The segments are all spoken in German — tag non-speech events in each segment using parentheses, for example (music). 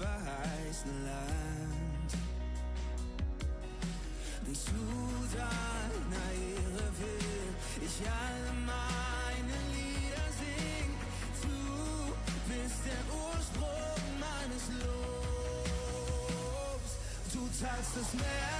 verheißene Land. Zu deiner Ehre will ich alle meine Lieder singen. Du bist der Ursprung meines Lobs. Du teilst das Meer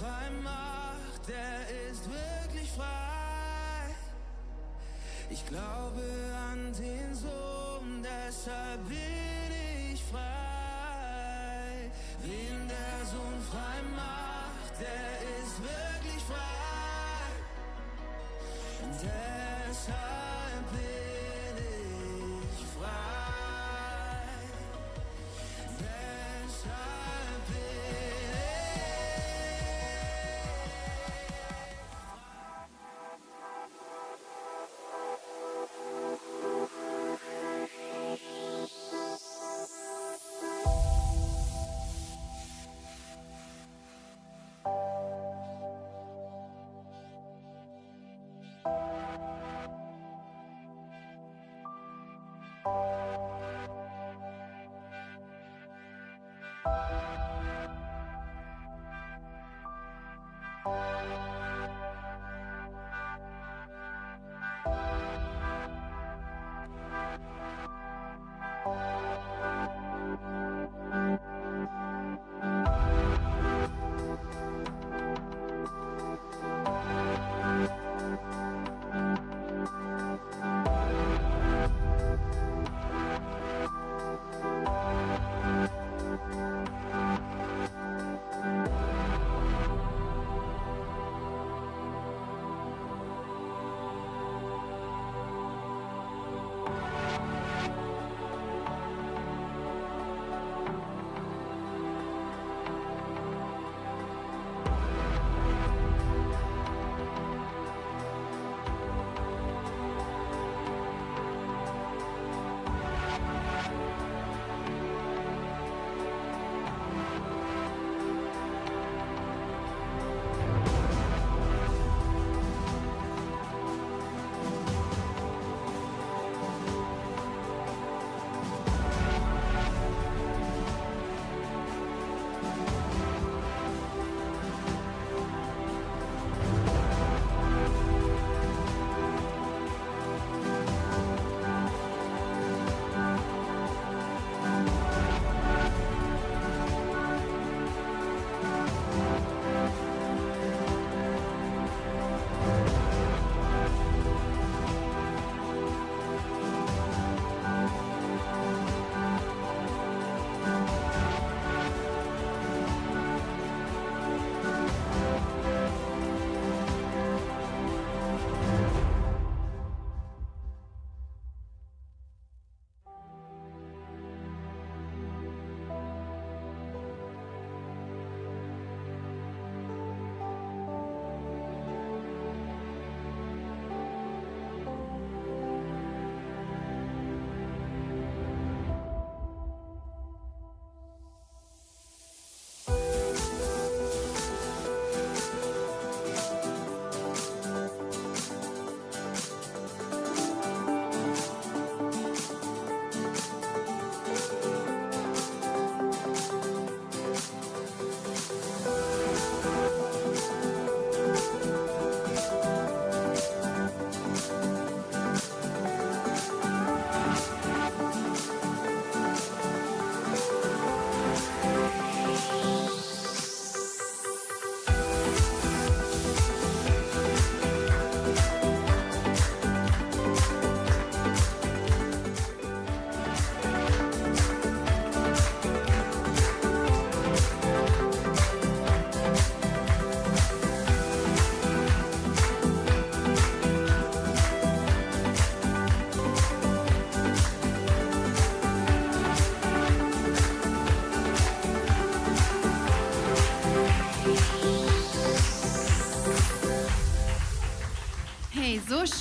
frei macht, der ist wirklich frei. Ich glaube an den Sohn, deshalb bin ich frei. Wen der Sohn frei macht, der ist wirklich frei. Und deshalb bin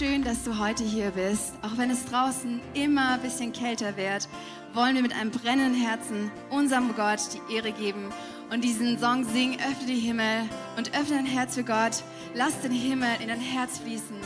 schön, dass du heute hier bist. Auch wenn es draußen immer ein bisschen kälter wird, wollen wir mit einem brennenden Herzen unserem Gott die Ehre geben und diesen Song singen, öffne die Himmel und öffne dein Herz für Gott. Lass den Himmel in dein Herz fließen.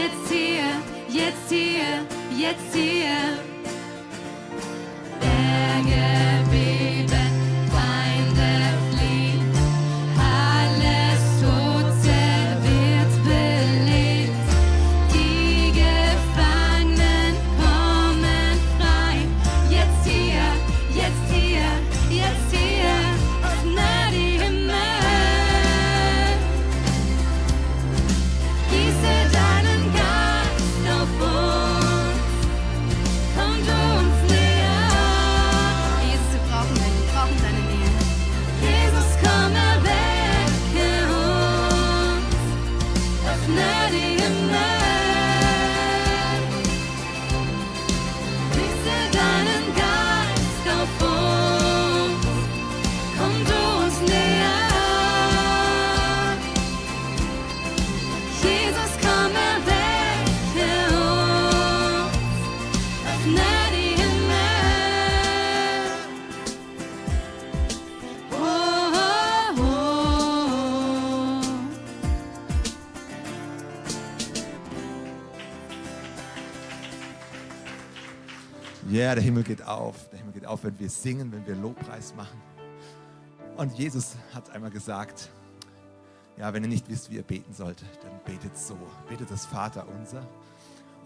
Jetzt hier, jetzt hier, jetzt hier. Ja, der Himmel geht auf. Der Himmel geht auf, wenn wir singen, wenn wir Lobpreis machen. Und Jesus hat einmal gesagt, ja, wenn ihr nicht wisst, wie ihr beten sollt, dann betet so. Betet das Vater unser.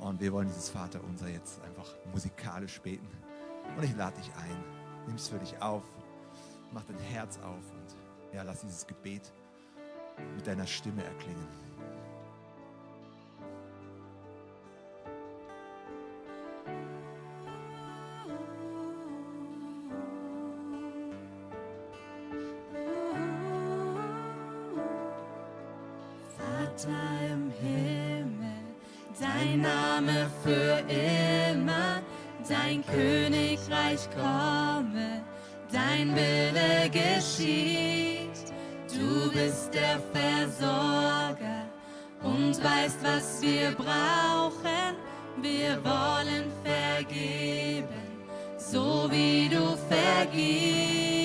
Und wir wollen dieses Vater unser jetzt einfach musikalisch beten. Und ich lade dich ein. Nimm es für dich auf. Mach dein Herz auf und ja, lass dieses Gebet mit deiner Stimme erklingen. Vater im Himmel, dein Name für immer, dein Königreich komme, dein Wille geschieht. Du bist der Versorger und weißt, was wir brauchen. Wir wollen vergeben, so wie du vergibst.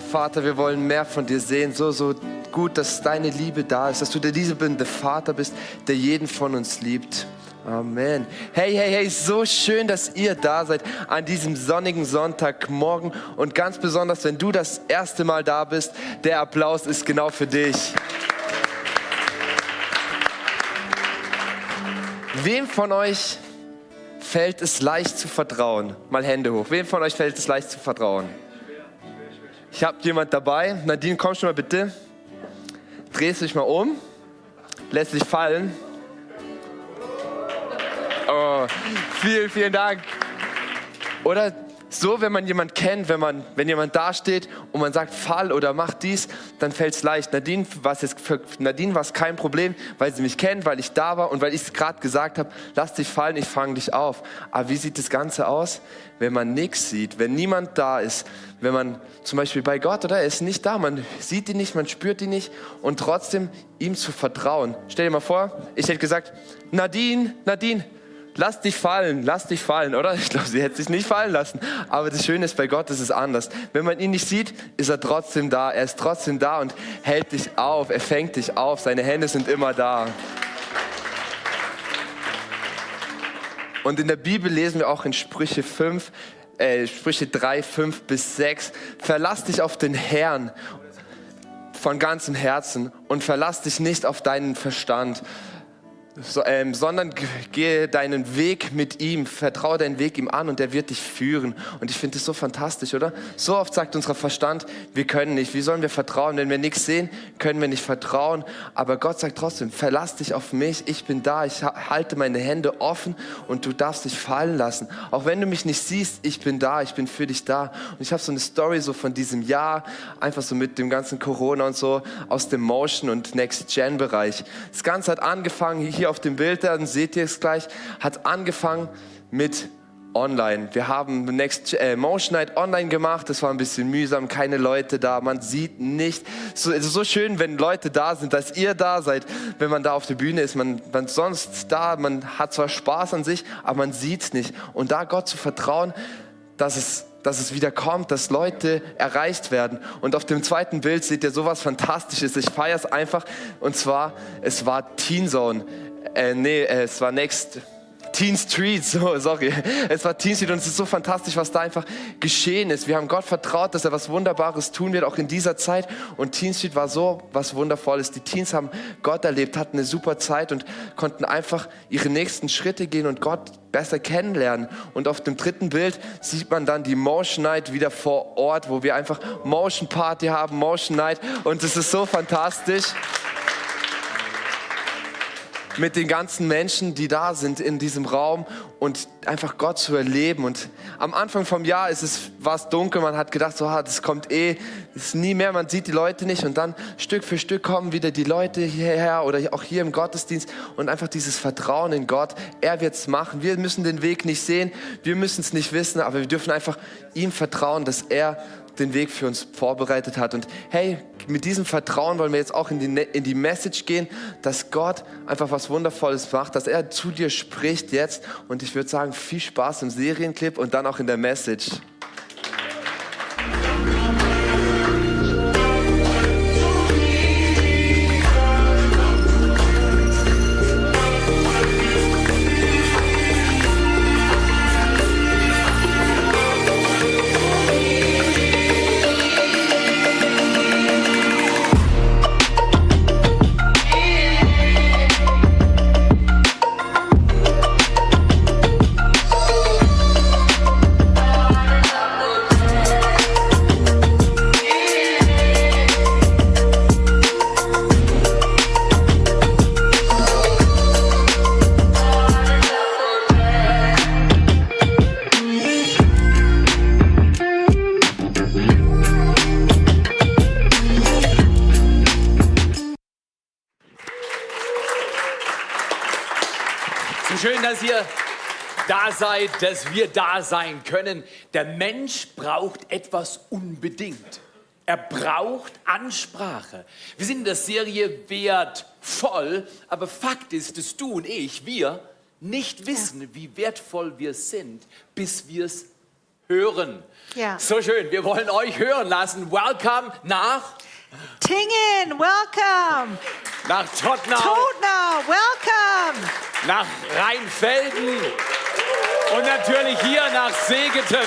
Vater, wir wollen mehr von dir sehen. So, so gut, dass deine Liebe da ist, dass du der liebende Vater bist, der jeden von uns liebt. Amen. Hey, hey, hey, so schön, dass ihr da seid an diesem sonnigen Sonntagmorgen und ganz besonders, wenn du das erste Mal da bist, der Applaus ist genau für dich. Wem von euch fällt es leicht zu vertrauen? Mal Hände hoch. Wem von euch fällt es leicht zu vertrauen? Ich habe jemand dabei. Nadine, komm schon mal bitte. Drehst dich mal um. Lässt dich fallen. Oh, vielen, vielen Dank. Oder so, wenn man jemanden kennt, wenn, man, wenn jemand dasteht und man sagt, fall oder mach dies, dann fällt es leicht. Nadine war es für Nadine war es kein Problem, weil sie mich kennt, weil ich da war und weil ich es gerade gesagt habe, lass dich fallen, ich fange dich auf. Aber wie sieht das Ganze aus, wenn man nichts sieht, wenn niemand da ist, wenn man zum Beispiel bei Gott oder er ist nicht da, man sieht ihn nicht, man spürt ihn nicht und trotzdem ihm zu vertrauen. Stell dir mal vor, ich hätte gesagt, Nadine, Nadine, lass dich fallen, lass dich fallen, oder? Ich glaube, sie hätte sich nicht fallen lassen. Aber das Schöne ist, bei Gott ist es anders. Wenn man ihn nicht sieht, ist er trotzdem da. Er ist trotzdem da und hält dich auf. Er fängt dich auf. Seine Hände sind immer da. Und in der Bibel lesen wir auch in Sprüche 5, äh, Sprüche 3, 5 bis 6, verlass dich auf den Herrn von ganzem Herzen und verlass dich nicht auf deinen Verstand so, ähm, sondern gehe deinen Weg mit ihm, vertraue deinen Weg ihm an und er wird dich führen. Und ich finde das so fantastisch, oder? So oft sagt unser Verstand, wir können nicht. Wie sollen wir vertrauen? Wenn wir nichts sehen, können wir nicht vertrauen. Aber Gott sagt trotzdem, verlass dich auf mich, ich bin da, ich halte meine Hände offen und du darfst dich fallen lassen. Auch wenn du mich nicht siehst, ich bin da, ich bin für dich da. Und ich habe so eine Story so von diesem Jahr, einfach so mit dem ganzen Corona und so, aus dem Motion- und Next-Gen-Bereich. Das Ganze hat angefangen hier hier auf dem Bild, dann seht ihr es gleich, hat angefangen mit online. Wir haben Next äh, Motion Night online gemacht. Das war ein bisschen mühsam, keine Leute da. Man sieht nicht. So, es ist so schön, wenn Leute da sind, dass ihr da seid, wenn man da auf der Bühne ist. Man, man sonst da, man hat zwar Spaß an sich, aber man sieht es nicht. Und da Gott zu vertrauen, dass es dass es wieder kommt, dass Leute erreicht werden. Und auf dem zweiten Bild seht ihr sowas Fantastisches. Ich feiere es einfach. Und zwar, es war Teen Zone äh, nee, äh, es war Next Teen Street, (laughs) so, sorry. Es war Teen Street und es ist so fantastisch, was da einfach geschehen ist. Wir haben Gott vertraut, dass er was Wunderbares tun wird, auch in dieser Zeit. Und Teen Street war so was Wundervolles. Die Teens haben Gott erlebt, hatten eine super Zeit und konnten einfach ihre nächsten Schritte gehen und Gott besser kennenlernen. Und auf dem dritten Bild sieht man dann die Motion Night wieder vor Ort, wo wir einfach Motion Party haben, Motion Night. Und es ist so fantastisch mit den ganzen Menschen, die da sind in diesem Raum und einfach Gott zu erleben. Und am Anfang vom Jahr ist es, war es dunkel, man hat gedacht, so, ah, das kommt eh, das ist nie mehr, man sieht die Leute nicht. Und dann Stück für Stück kommen wieder die Leute hierher oder auch hier im Gottesdienst und einfach dieses Vertrauen in Gott. Er wird es machen. Wir müssen den Weg nicht sehen, wir müssen es nicht wissen, aber wir dürfen einfach ihm vertrauen, dass er den Weg für uns vorbereitet hat. Und hey, mit diesem Vertrauen wollen wir jetzt auch in die, in die Message gehen, dass Gott einfach was Wundervolles macht, dass er zu dir spricht jetzt. Und ich würde sagen, viel Spaß im Serienclip und dann auch in der Message. Seid, dass wir da sein können. Der Mensch braucht etwas unbedingt. Er braucht Ansprache. Wir sind in der Serie wertvoll, aber Fakt ist, dass du und ich, wir nicht wissen, wie wertvoll wir sind, bis wir es hören. Ja. So schön, wir wollen euch hören lassen. Welcome nach, Tingen, welcome. nach Tottenau, Tottenau, welcome. nach Rheinfelden und natürlich hier nach Segeten.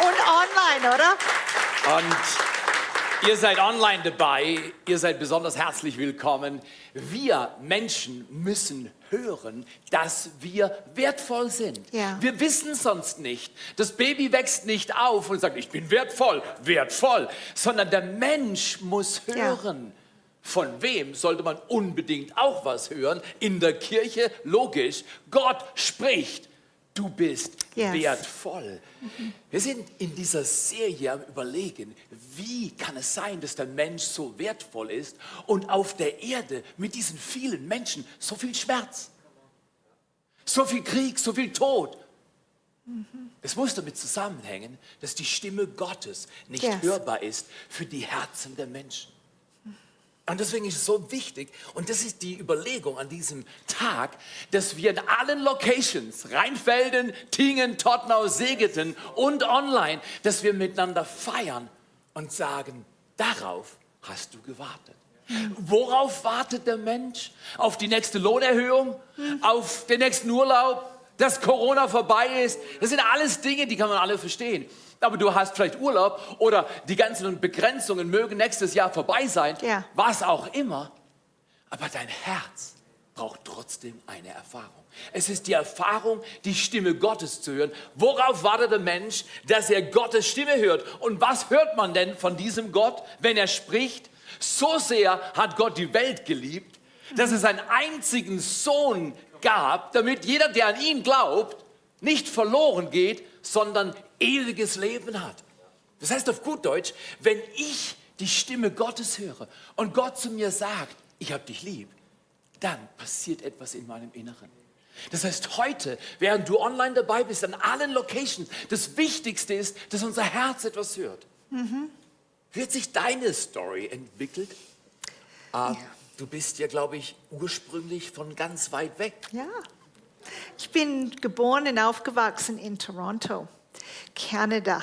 Und online, oder? Und ihr seid online dabei, ihr seid besonders herzlich willkommen. Wir Menschen müssen hören, dass wir wertvoll sind. Ja. Wir wissen sonst nicht. Das Baby wächst nicht auf und sagt, ich bin wertvoll, wertvoll, sondern der Mensch muss Ja. hören. Von wem sollte man unbedingt auch was hören? In der Kirche, logisch. Gott spricht. Du bist Yes. wertvoll. Wir sind in dieser Serie am Überlegen, wie kann es sein, dass der Mensch so wertvoll ist und auf der Erde mit diesen vielen Menschen so viel Schmerz, so viel Krieg, so viel Tod. Es muss damit zusammenhängen, dass die Stimme Gottes nicht Yes. hörbar ist für die Herzen der Menschen. Und deswegen ist es so wichtig, und das ist die Überlegung an diesem Tag, dass wir in allen Locations, Rheinfelden, Tingen, Tottenau, Segeten und online, dass wir miteinander feiern und sagen, darauf hast du gewartet. Worauf wartet der Mensch? Auf die nächste Lohnerhöhung? Auf den nächsten Urlaub? Dass Corona vorbei ist? Das sind alles Dinge, die kann man alle verstehen. Aber du hast vielleicht Urlaub oder die ganzen Begrenzungen mögen nächstes Jahr vorbei sein. Ja. Was auch immer. Aber dein Herz braucht trotzdem eine Erfahrung. Es ist die Erfahrung, die Stimme Gottes zu hören. Worauf wartet der Mensch, dass er Gottes Stimme hört? Und was hört man denn von diesem Gott, wenn er spricht? So sehr hat Gott die Welt geliebt, dass es einen einzigen Sohn gab, damit jeder, der an ihn glaubt, nicht verloren geht, sondern ewiges Leben hat. Das heißt auf gut Deutsch, wenn ich die Stimme Gottes höre und Gott zu mir sagt, ich habe dich lieb, dann passiert etwas in meinem Inneren. Das heißt, heute, während du online dabei bist, an allen Locations, das Wichtigste ist, dass unser Herz etwas hört. Wie hat sich deine Story entwickelt? Ah, Du bist ja, glaube ich, ursprünglich von ganz weit weg. Ja. Ich bin geboren und aufgewachsen in Toronto, Kanada.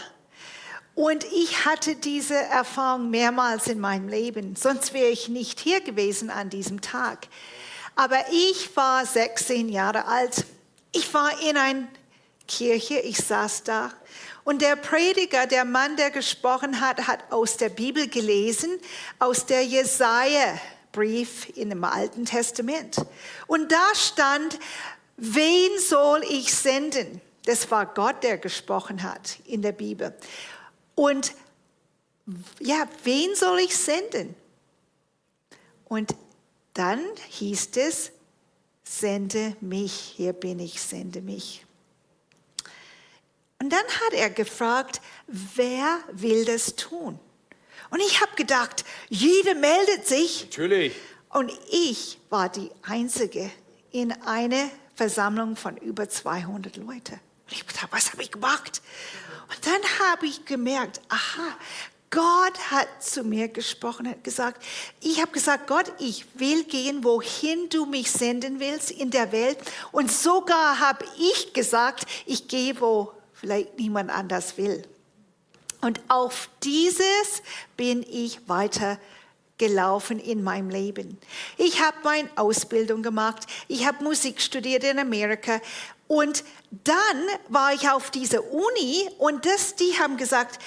Und ich hatte diese Erfahrung mehrmals in meinem Leben, sonst wäre ich nicht hier gewesen an diesem Tag. Aber ich war 16 Jahre alt. Ich war in einer Kirche, ich saß da. Und der Prediger, der Mann, der gesprochen hat, hat aus der Bibel gelesen, aus der Jesaja-Brief in dem Alten Testament. Und da stand, wen soll ich senden? Das war Gott, der gesprochen hat in der Bibel. Und ja, wen soll ich senden? Und dann hieß es, sende mich, hier bin ich, sende mich. Und dann hat er gefragt, wer will das tun? Und ich habe gedacht, jeder meldet sich. Natürlich. Und ich war die Einzige in einer Versammlung von über 200 Leuten. Und ich gedacht, was habe ich gemacht? Und dann habe ich gemerkt, aha, Gott hat zu mir gesprochen, hat gesagt, ich habe gesagt, Gott, ich will gehen, wohin du mich senden willst in der Welt. Und sogar habe ich gesagt, ich gehe, wo vielleicht niemand anders will. Und auf dieses bin ich weiter gelaufen in meinem Leben. Ich habe meine Ausbildung gemacht, ich habe Musik studiert in Amerika und dann war ich auf dieser Uni und das, die haben gesagt,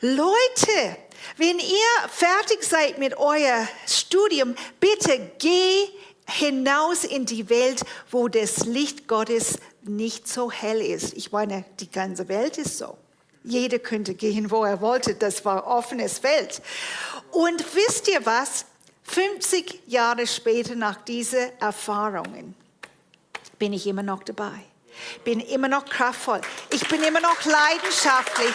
Leute, wenn ihr fertig seid mit euer Studium, bitte geh hinaus in die Welt, wo das Licht Gottes nicht so hell ist. Ich meine, die ganze Welt ist so. Jeder könnte gehen, wo er wollte. Das war offenes Feld. Und wisst ihr was? 50 Jahre später nach diesen Erfahrungen bin ich immer noch dabei. Bin immer noch kraftvoll. Ich bin immer noch leidenschaftlich.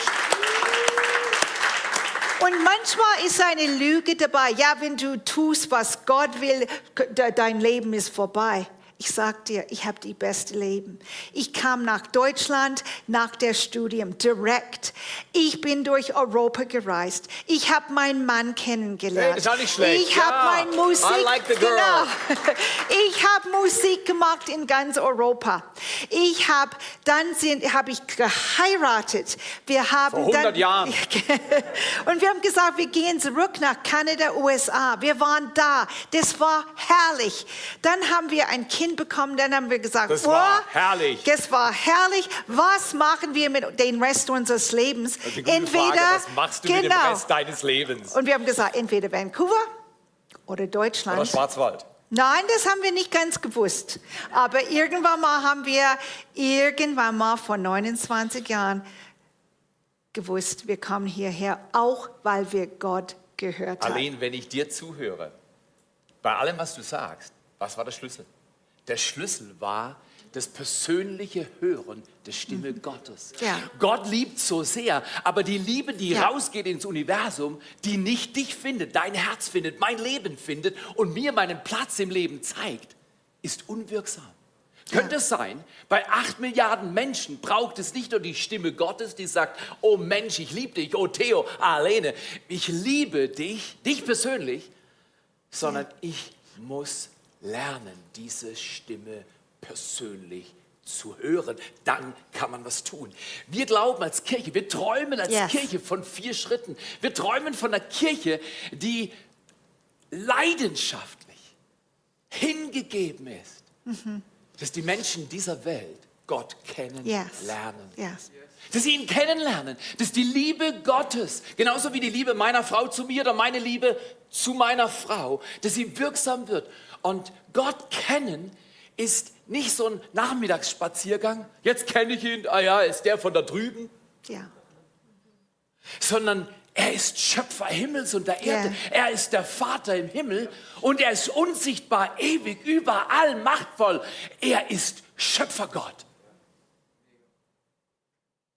Und manchmal ist eine Lüge dabei. Ja, wenn du tust, was Gott will, de- dein Leben ist vorbei. Ich sag dir, ich habe die beste Leben. Ich kam nach Deutschland nach der Studium direkt. Ich bin durch Europa gereist. Ich habe meinen Mann kennengelernt. Hey, nicht schlecht. Ich habe Ja. meine Musik. I like the girl. Genau. (laughs) Ich habe Musik gemacht in ganz Europa. Ich habe dann sind habe ich geheiratet. Wir haben Vor 100 dann, (laughs) Jahren. und wir haben gesagt, wir gehen zurück nach Kanada, USA. Wir waren da. Das war herrlich. Dann haben wir ein Kind bekommen. Dann haben wir gesagt, Das war herrlich. Das war herrlich. Was machen wir mit dem Rest unseres Lebens? Gute Frage. Was machst du mit dem genau. Rest deines Lebens? Und wir haben gesagt, entweder Vancouver oder Deutschland. Oder Schwarzwald? Nein, das haben wir nicht ganz gewusst. Aber irgendwann mal haben wir, irgendwann mal vor 29 Jahren gewusst, wir kommen hierher, auch weil wir Gott gehört haben. Allein, wenn ich dir zuhöre, bei allem, was du sagst, was war der Schlüssel? Der Schlüssel war das persönliche Hören der Stimme Gottes. Mhm. Ja. Gott liebt so sehr, aber die Liebe, die Ja. rausgeht ins Universum, die nicht dich findet, dein Herz findet, mein Leben findet und mir meinen Platz im Leben zeigt, ist unwirksam. Könnte es sein, bei acht Milliarden Menschen braucht es nicht nur die Stimme Gottes, die sagt, oh Mensch, ich liebe dich, oh Theo, Alene, ich liebe dich, dich persönlich, sondern ich muss lernen, diese Stimme persönlich zu hören. Dann kann man was tun. Wir glauben als Kirche, wir träumen als Yes. Kirche von vier Schritten. Wir träumen von einer Kirche, die leidenschaftlich hingegeben ist, dass die Menschen dieser Welt Gott kennenlernen. Yes. Yes. Dass sie ihn kennenlernen, dass die Liebe Gottes, genauso wie die Liebe meiner Frau zu mir oder meine Liebe zu meiner Frau, dass sie wirksam wird. Und Gott kennen ist nicht so ein Nachmittagsspaziergang. Jetzt kenne ich ihn, ah ja, ist der von da drüben. Ja. Sondern er ist Schöpfer Himmels und der Erde. Ja. Er ist der Vater im Himmel und er ist unsichtbar, ewig, überall, machtvoll. Er ist Schöpfergott.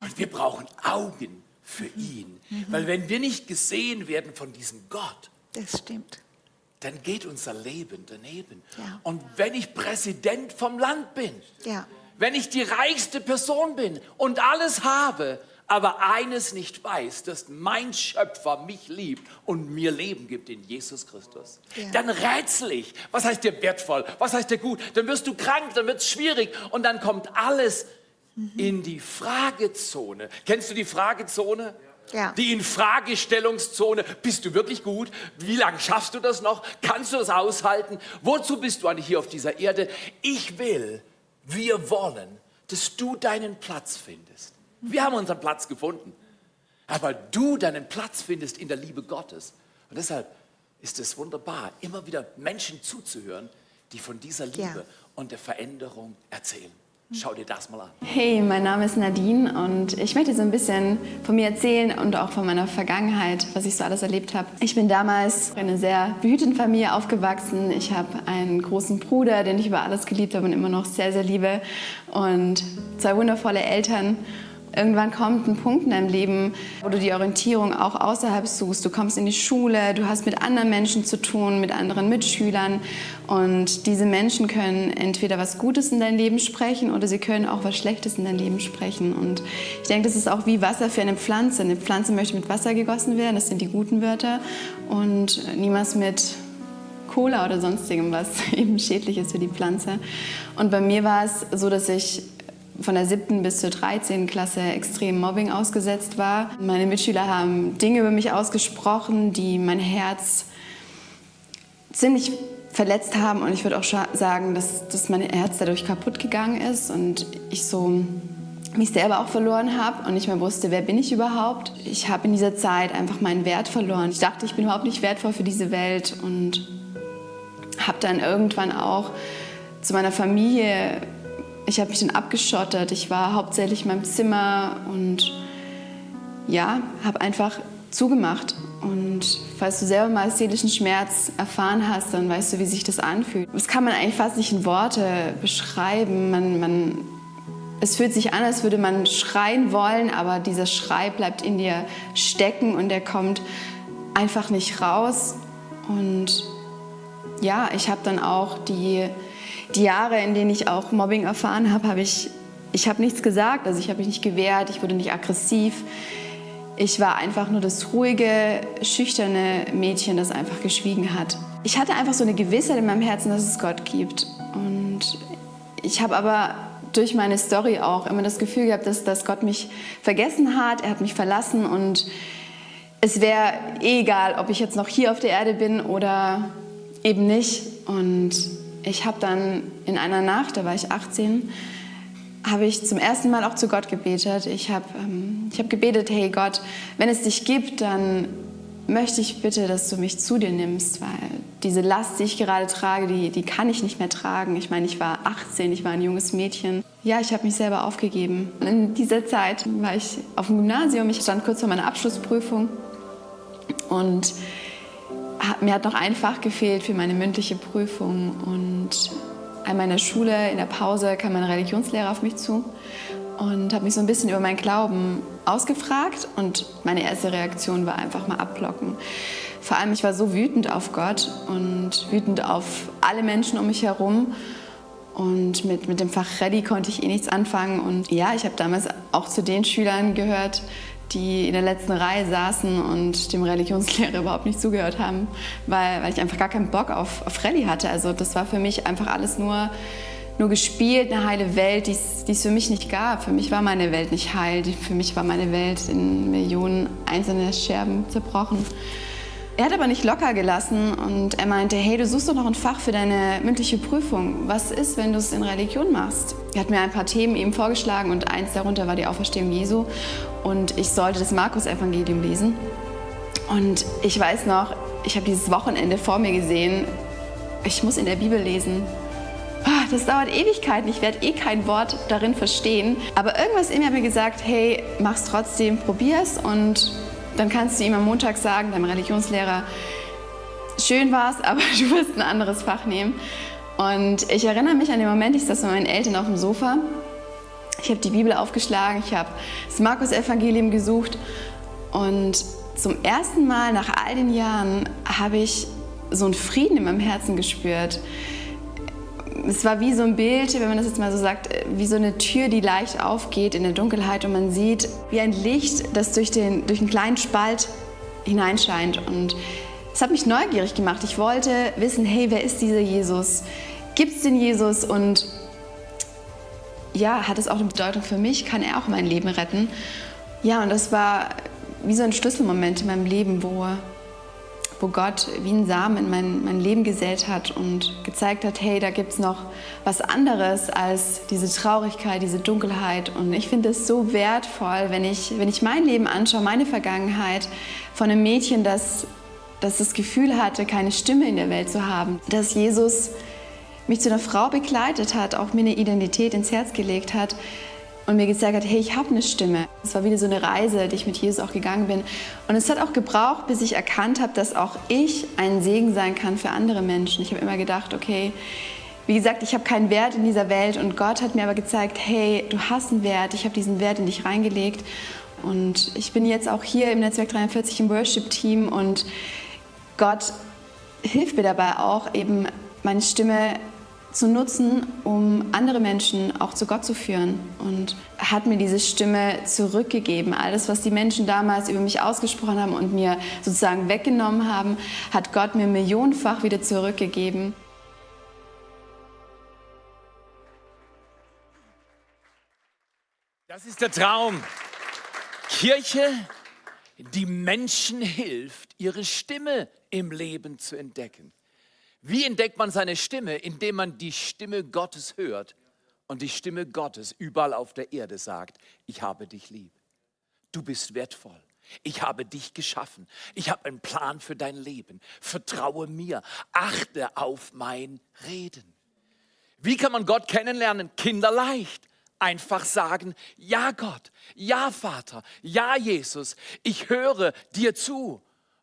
Und wir brauchen Augen für ihn. Weil wenn wir nicht gesehen werden von diesem Gott, Das stimmt. dann geht unser Leben daneben. Ja. Und wenn ich Präsident vom Land bin, Ja. wenn ich die reichste Person bin und alles habe, aber eines nicht weiß, dass mein Schöpfer mich liebt und mir Leben gibt in Jesus Christus, Ja. dann rätsel ich. Was heißt dir wertvoll? Was heißt dir gut? Dann wirst du krank, dann wird es schwierig und dann kommt alles in die Fragezone. Kennst du die Fragezone? Ja. Die Infragestellungszone. Bist du wirklich gut? Wie lange schaffst du das noch? Kannst du das aushalten? Wozu bist du eigentlich hier auf dieser Erde? Ich will, wir wollen, dass du deinen Platz findest. Wir haben unseren Platz gefunden. Aber du deinen Platz findest in der Liebe Gottes. Und deshalb ist es wunderbar, immer wieder Menschen zuzuhören, die von dieser Liebe Ja. und der Veränderung erzählen. Schau dir das mal an. Hey, mein Name ist Nadine und ich möchte so ein bisschen von mir erzählen und auch von meiner Vergangenheit, was ich so alles erlebt habe. Ich bin damals in einer sehr behüteten Familie aufgewachsen. Ich habe einen großen Bruder, den ich über alles geliebt habe und immer noch sehr, sehr liebe und zwei wundervolle Eltern. Irgendwann kommt ein Punkt in deinem Leben, wo du die Orientierung auch außerhalb suchst. Du kommst in die Schule, du hast mit anderen Menschen zu tun, mit anderen Mitschülern. Und diese Menschen können entweder was Gutes in dein Leben sprechen oder sie können auch was Schlechtes in dein Leben sprechen. Und ich denke, das ist auch wie Wasser für eine Pflanze. Eine Pflanze möchte mit Wasser gegossen werden, das sind die guten Wörter. Und niemals mit Cola oder sonstigem, was (laughs) eben schädlich ist für die Pflanze. Und bei mir war es so, dass ich von der siebten bis zur 13. Klasse extrem Mobbing ausgesetzt war. Meine Mitschüler haben Dinge über mich ausgesprochen, die mein Herz ziemlich verletzt haben und ich würde auch sagen, dass, dass mein Herz dadurch kaputt gegangen ist und ich so mich selber auch verloren habe und nicht mehr wusste, wer bin ich überhaupt. Ich habe in dieser Zeit einfach meinen Wert verloren. Ich dachte, ich bin überhaupt nicht wertvoll für diese Welt und habe dann irgendwann auch zu meiner Familie, ich habe mich dann abgeschottet. Ich war hauptsächlich in meinem Zimmer und ja, habe einfach zugemacht. Und falls du selber mal seelischen Schmerz erfahren hast, dann weißt du, wie sich das anfühlt. Das kann man eigentlich fast nicht in Worte beschreiben. Man, man, es fühlt sich an, als würde man schreien wollen, aber dieser Schrei bleibt in dir stecken und der kommt einfach nicht raus. Und ja, ich habe dann auch die die Jahre, in denen ich auch Mobbing erfahren habe, habe ich, ich habe nichts gesagt. Also ich habe mich nicht gewehrt, ich wurde nicht aggressiv. Ich war einfach nur das ruhige, schüchterne Mädchen, das einfach geschwiegen hat. Ich hatte einfach so eine Gewissheit in meinem Herzen, dass es Gott gibt. Und ich habe aber durch meine Story auch immer das Gefühl gehabt, dass, dass Gott mich vergessen hat, er hat mich verlassen und es wäre eh egal, ob ich jetzt noch hier auf der Erde bin oder eben nicht. Und ich habe dann in einer Nacht, da war ich 18, habe ich zum ersten Mal auch zu Gott gebetet. Ich habe ähm, hab gebetet, hey Gott, wenn es dich gibt, dann möchte ich bitte, dass du mich zu dir nimmst, weil diese Last, die ich gerade trage, die, die kann ich nicht mehr tragen. Ich meine, ich war 18, ich war ein junges Mädchen. Ja, ich habe mich selber aufgegeben. In dieser Zeit war ich auf dem Gymnasium, ich stand kurz vor meiner Abschlussprüfung und mir hat noch ein Fach gefehlt für meine mündliche Prüfung. Und einmal in der Schule, in der Pause, kam mein Religionslehrer auf mich zu und hat mich so ein bisschen über meinen Glauben ausgefragt. Und meine erste Reaktion war einfach mal abblocken. Vor allem, ich war so wütend auf Gott und wütend auf alle Menschen um mich herum. Und mit, mit dem Fach Ready konnte ich eh nichts anfangen. Und ja, ich habe damals auch zu den Schülern gehört, die in der letzten Reihe saßen und dem Religionslehrer überhaupt nicht zugehört haben, weil, weil ich einfach gar keinen Bock auf, auf Rallye hatte. Also das war für mich einfach alles nur, nur gespielt, eine heile Welt, die es für mich nicht gab. Für mich war meine Welt nicht heil, für mich war meine Welt in Millionen einzelne Scherben zerbrochen. Er hat aber nicht locker gelassen und er meinte, hey, du suchst doch noch ein Fach für deine mündliche Prüfung. Was ist, wenn du es in Religion machst? Er hat mir ein paar Themen eben vorgeschlagen und eins darunter war die Auferstehung Jesu und ich sollte das Markus-Evangelium lesen. Und ich weiß noch, ich habe dieses Wochenende vor mir gesehen, ich muss in der Bibel lesen. Ah, das dauert Ewigkeiten, ich werde eh kein Wort darin verstehen. Aber irgendwas in mir hat mir gesagt, hey, mach's trotzdem, probier's und dann kannst du ihm am Montag sagen, deinem Religionslehrer, schön war's, (laughs) aber du wirst ein anderes Fach nehmen. Und ich erinnere mich an den Moment, ich saß mit meinen Eltern auf dem Sofa. Ich habe die Bibel aufgeschlagen, ich habe das Markus-Evangelium gesucht und zum ersten Mal nach all den Jahren habe ich so einen Frieden in meinem Herzen gespürt es war wie so ein Bild, wenn man das jetzt mal so sagt, wie so eine Tür, die leicht aufgeht in der Dunkelheit und man sieht wie ein Licht, das durch, den, durch einen kleinen Spalt hineinscheint. Und es hat mich neugierig gemacht. Ich wollte wissen, hey, wer ist dieser Jesus? Gibt es den Jesus? Und ja, hat es auch eine Bedeutung für mich? Kann er auch mein Leben retten? Ja, und das war wie so ein Schlüsselmoment in meinem Leben, wo wo Gott wie ein Samen in mein, mein Leben gesät hat und gezeigt hat, hey, da gibt es noch was anderes als diese Traurigkeit, diese Dunkelheit. Und ich finde es so wertvoll, wenn ich, wenn ich mein Leben anschaue, meine Vergangenheit von einem Mädchen, das, das das Gefühl hatte, keine Stimme in der Welt zu haben, dass Jesus mich zu einer Frau begleitet hat, auch mir eine Identität ins Herz gelegt hat, und mir gesagt hat, hey, ich habe eine Stimme. Es war wieder so eine Reise, die ich mit Jesus auch gegangen bin. Und es hat auch gebraucht, bis ich erkannt habe, dass auch ich ein Segen sein kann für andere Menschen. Ich habe immer gedacht, okay, wie gesagt, ich habe keinen Wert in dieser Welt und Gott hat mir aber gezeigt, hey, du hast einen Wert, ich habe diesen Wert in dich reingelegt. Und ich bin jetzt auch hier im Netzwerk 43 im Worship-Team und Gott hilft mir dabei auch, eben meine Stimme zu nutzen, um andere Menschen auch zu Gott zu führen. Und hat mir diese Stimme zurückgegeben. Alles, was die Menschen damals über mich ausgesprochen haben und mir sozusagen weggenommen haben, hat Gott mir millionenfach wieder zurückgegeben. Das ist der Traum. Kirche, die Menschen hilft, ihre Stimme im Leben zu entdecken. Wie entdeckt man seine Stimme? Indem man die Stimme Gottes hört und die Stimme Gottes überall auf der Erde sagt, ich habe dich lieb. Du bist wertvoll. Ich habe dich geschaffen. Ich habe einen Plan für dein Leben. Vertraue mir. Achte auf mein Reden. Wie kann man Gott kennenlernen? Kinderleicht. Einfach sagen, ja Gott, ja Vater, ja Jesus, ich höre dir zu.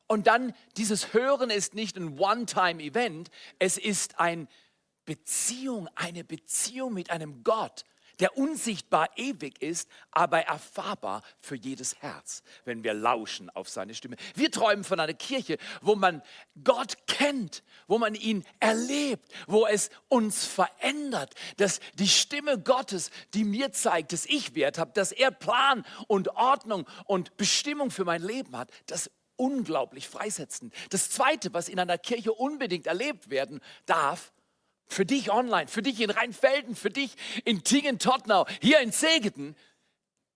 Und dann, dieses Hören ist nicht ein One-Time-Event, es ist eine Beziehung, eine Beziehung mit einem Gott, der unsichtbar ewig ist, aber erfahrbar für jedes Herz, wenn wir lauschen auf seine Stimme. Wir träumen von einer Kirche, wo man Gott kennt, wo man ihn erlebt, wo es uns verändert, dass die Stimme Gottes, die mir zeigt, dass ich Wert habe, dass er Plan und Ordnung und Bestimmung für mein Leben hat, das unglaublich freisetzen. Das Zweite, was in einer Kirche unbedingt erlebt werden darf, für dich online, für dich in Rheinfelden, für dich in Tingen-Tottnau, hier in Segeten.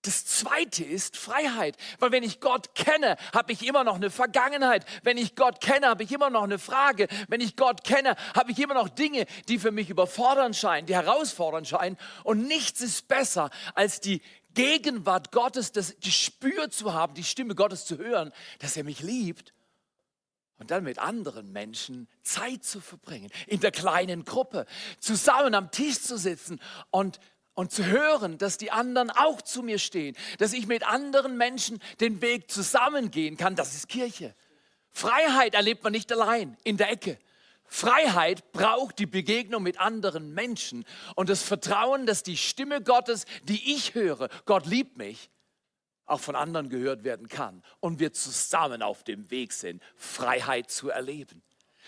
Das zweite ist Freiheit, weil wenn ich Gott kenne, habe ich immer noch eine Vergangenheit. Wenn ich Gott kenne, habe ich immer noch eine Frage. Wenn ich Gott kenne, habe ich immer noch Dinge, die für mich überfordern scheinen, die herausfordernd scheinen. Und nichts ist besser, als die Gegenwart Gottes, das Gespür zu haben, die Stimme Gottes zu hören, dass er mich liebt und dann mit anderen Menschen Zeit zu verbringen, in der kleinen Gruppe, zusammen am Tisch zu sitzen und, und zu hören, dass die anderen auch zu mir stehen, dass ich mit anderen Menschen den Weg zusammengehen kann, das ist Kirche. Freiheit erlebt man nicht allein in der Ecke. Freiheit braucht die Begegnung mit anderen Menschen und das Vertrauen, dass die Stimme Gottes, die ich höre, Gott liebt mich, auch von anderen gehört werden kann und wir zusammen auf dem Weg sind, Freiheit zu erleben.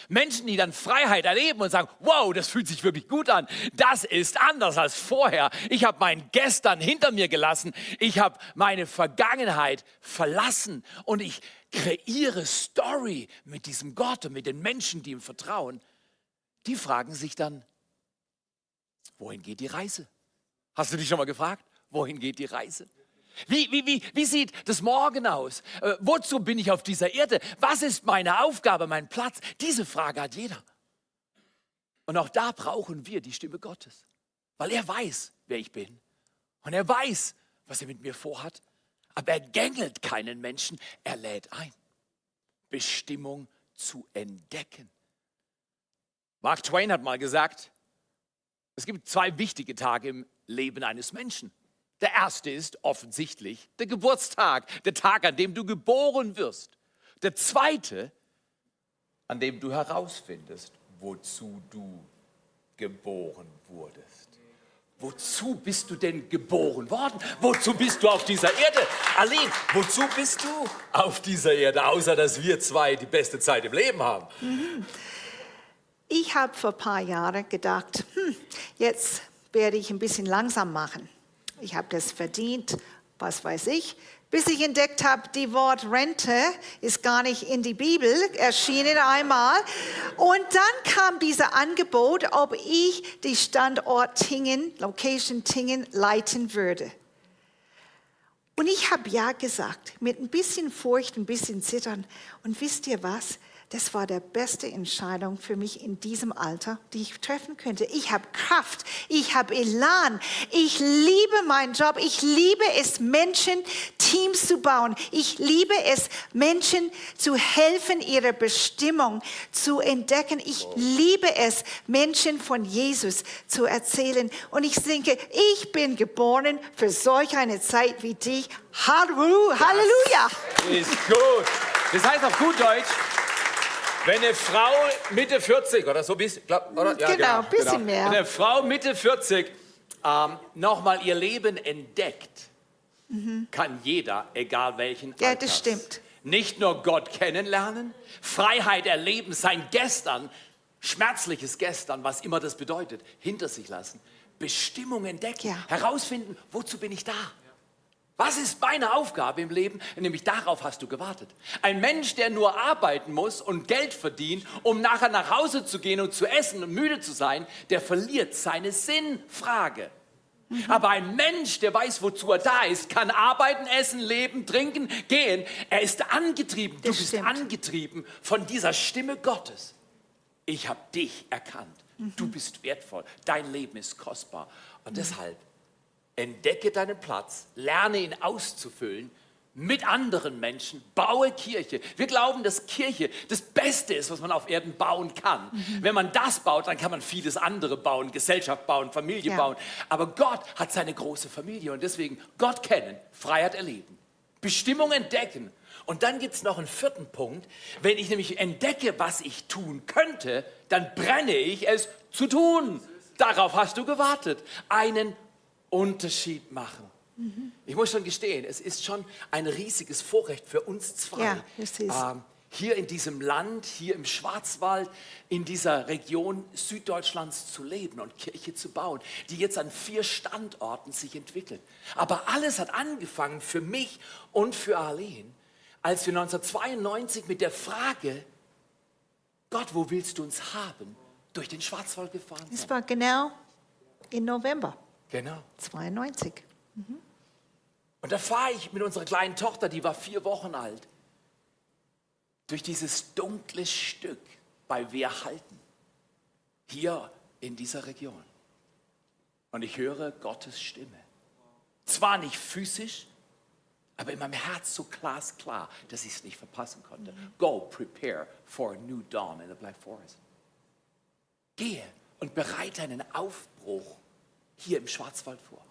Menschen, die dann Freiheit erleben und sagen, wow, das fühlt sich wirklich gut an. Das ist anders als vorher. Ich habe mein Gestern hinter mir gelassen. Ich habe meine Vergangenheit verlassen und ich kreiere Story mit diesem Gott und mit den Menschen, die ihm vertrauen. Die fragen sich dann, wohin geht die Reise? Hast du dich schon mal gefragt, wohin geht die Reise? Wie, wie, wie, wie sieht das Morgen aus? Äh, wozu bin ich auf dieser Erde? Was ist meine Aufgabe, mein Platz? Diese Frage hat jeder. Und auch da brauchen wir die Stimme Gottes, weil er weiß, wer ich bin. Und er weiß, was er mit mir vorhat. Aber er gängelt keinen Menschen, er lädt ein. Bestimmung zu entdecken. Mark Twain hat mal gesagt, es gibt zwei wichtige Tage im Leben eines Menschen. Der erste ist offensichtlich der Geburtstag, der Tag, an dem du geboren wirst. Der zweite, an dem du herausfindest, wozu du geboren wurdest. Wozu bist du denn geboren worden? Wozu bist du auf dieser Erde? Aline, wozu bist du auf dieser Erde, außer dass wir zwei die beste Zeit im Leben haben? Ich habe vor ein paar Jahren gedacht, hm, jetzt werde ich ein bisschen langsam machen. Ich habe das verdient, was weiß ich. Bis ich entdeckt habe, die Wort Rente ist gar nicht in die Bibel erschienen einmal. Und dann kam dieses Angebot, ob ich die Standort Tingen, Location Tingen leiten würde. Und ich habe ja gesagt, mit ein bisschen Furcht, ein bisschen Zittern. Und wisst ihr was? Das war die beste Entscheidung für mich in diesem Alter, die ich treffen könnte. Ich habe Kraft, ich habe Elan, ich liebe meinen Job, ich liebe es, Menschen Teams zu bauen. Ich liebe es, Menschen zu helfen, ihre Bestimmung zu entdecken. Ich liebe es, Menschen von Jesus zu erzählen. Und ich denke, ich bin geboren für solch eine Zeit wie dich. Halleluja! Ist gut. Das heißt auf gut Deutsch, wenn eine Frau Mitte 40 oder so, bis, glaub, oder? Genau, ein bisschen mehr. Wenn eine Frau Mitte 40 ähm, nochmal ihr Leben entdeckt, kann jeder, egal welchen Mhm. Ja, Alters, das stimmt. nicht nur Gott kennenlernen, Freiheit erleben, sein Gestern, schmerzliches Gestern, was immer das bedeutet, hinter sich lassen, Bestimmung entdecken, Ja. herausfinden, wozu bin ich da? Was ist meine Aufgabe im Leben? Nämlich darauf hast du gewartet. Ein Mensch, der nur arbeiten muss und Geld verdient, um nachher nach Hause zu gehen und zu essen und müde zu sein, der verliert seine Sinnfrage. Aber ein Mensch, der weiß, wozu er da ist, kann arbeiten, essen, leben, trinken, gehen. Er ist angetrieben. Du Das bist stimmt. angetrieben von dieser Stimme Gottes. Ich habe dich erkannt. Du Mhm. bist wertvoll. Dein Leben ist kostbar. Und deshalb entdecke deinen Platz, lerne ihn auszufüllen mit anderen Menschen, baue Kirche. Wir glauben, dass Kirche das Beste ist, was man auf Erden bauen kann. Mhm. Wenn man das baut, dann kann man vieles andere bauen, Gesellschaft bauen, Familie Ja. bauen. Aber Gott hat seine große Familie und deswegen Gott kennen, Freiheit erleben, Bestimmung entdecken. Und dann gibt es noch einen vierten Punkt. Wenn ich nämlich entdecke, was ich tun könnte, dann brenne ich es zu tun. Darauf hast du gewartet. Einen Unterschied machen. Ich muss schon gestehen, es ist schon ein riesiges Vorrecht für uns zwei, Ja, es ist. ähm, hier in diesem Land, hier im Schwarzwald, in dieser Region Süddeutschlands zu leben und Kirche zu bauen, die jetzt an vier Standorten sich entwickelt. Aber alles hat angefangen für mich und für Arlene, als wir 1992 mit der Frage, Gott, wo willst du uns haben, durch den Schwarzwald gefahren sind. war genau im November Genau. 92. Und da fahre ich mit unserer kleinen Tochter, die war vier Wochen alt, durch dieses dunkle Stück bei Wehrhalten, hier in dieser Region. Und ich höre Gottes Stimme. Zwar nicht physisch, aber in meinem Herz so glasklar, dass ich es nicht verpassen konnte. Go prepare for a new dawn in the Black Forest. Gehe und bereite einen Aufbruch hier im Schwarzwald vor.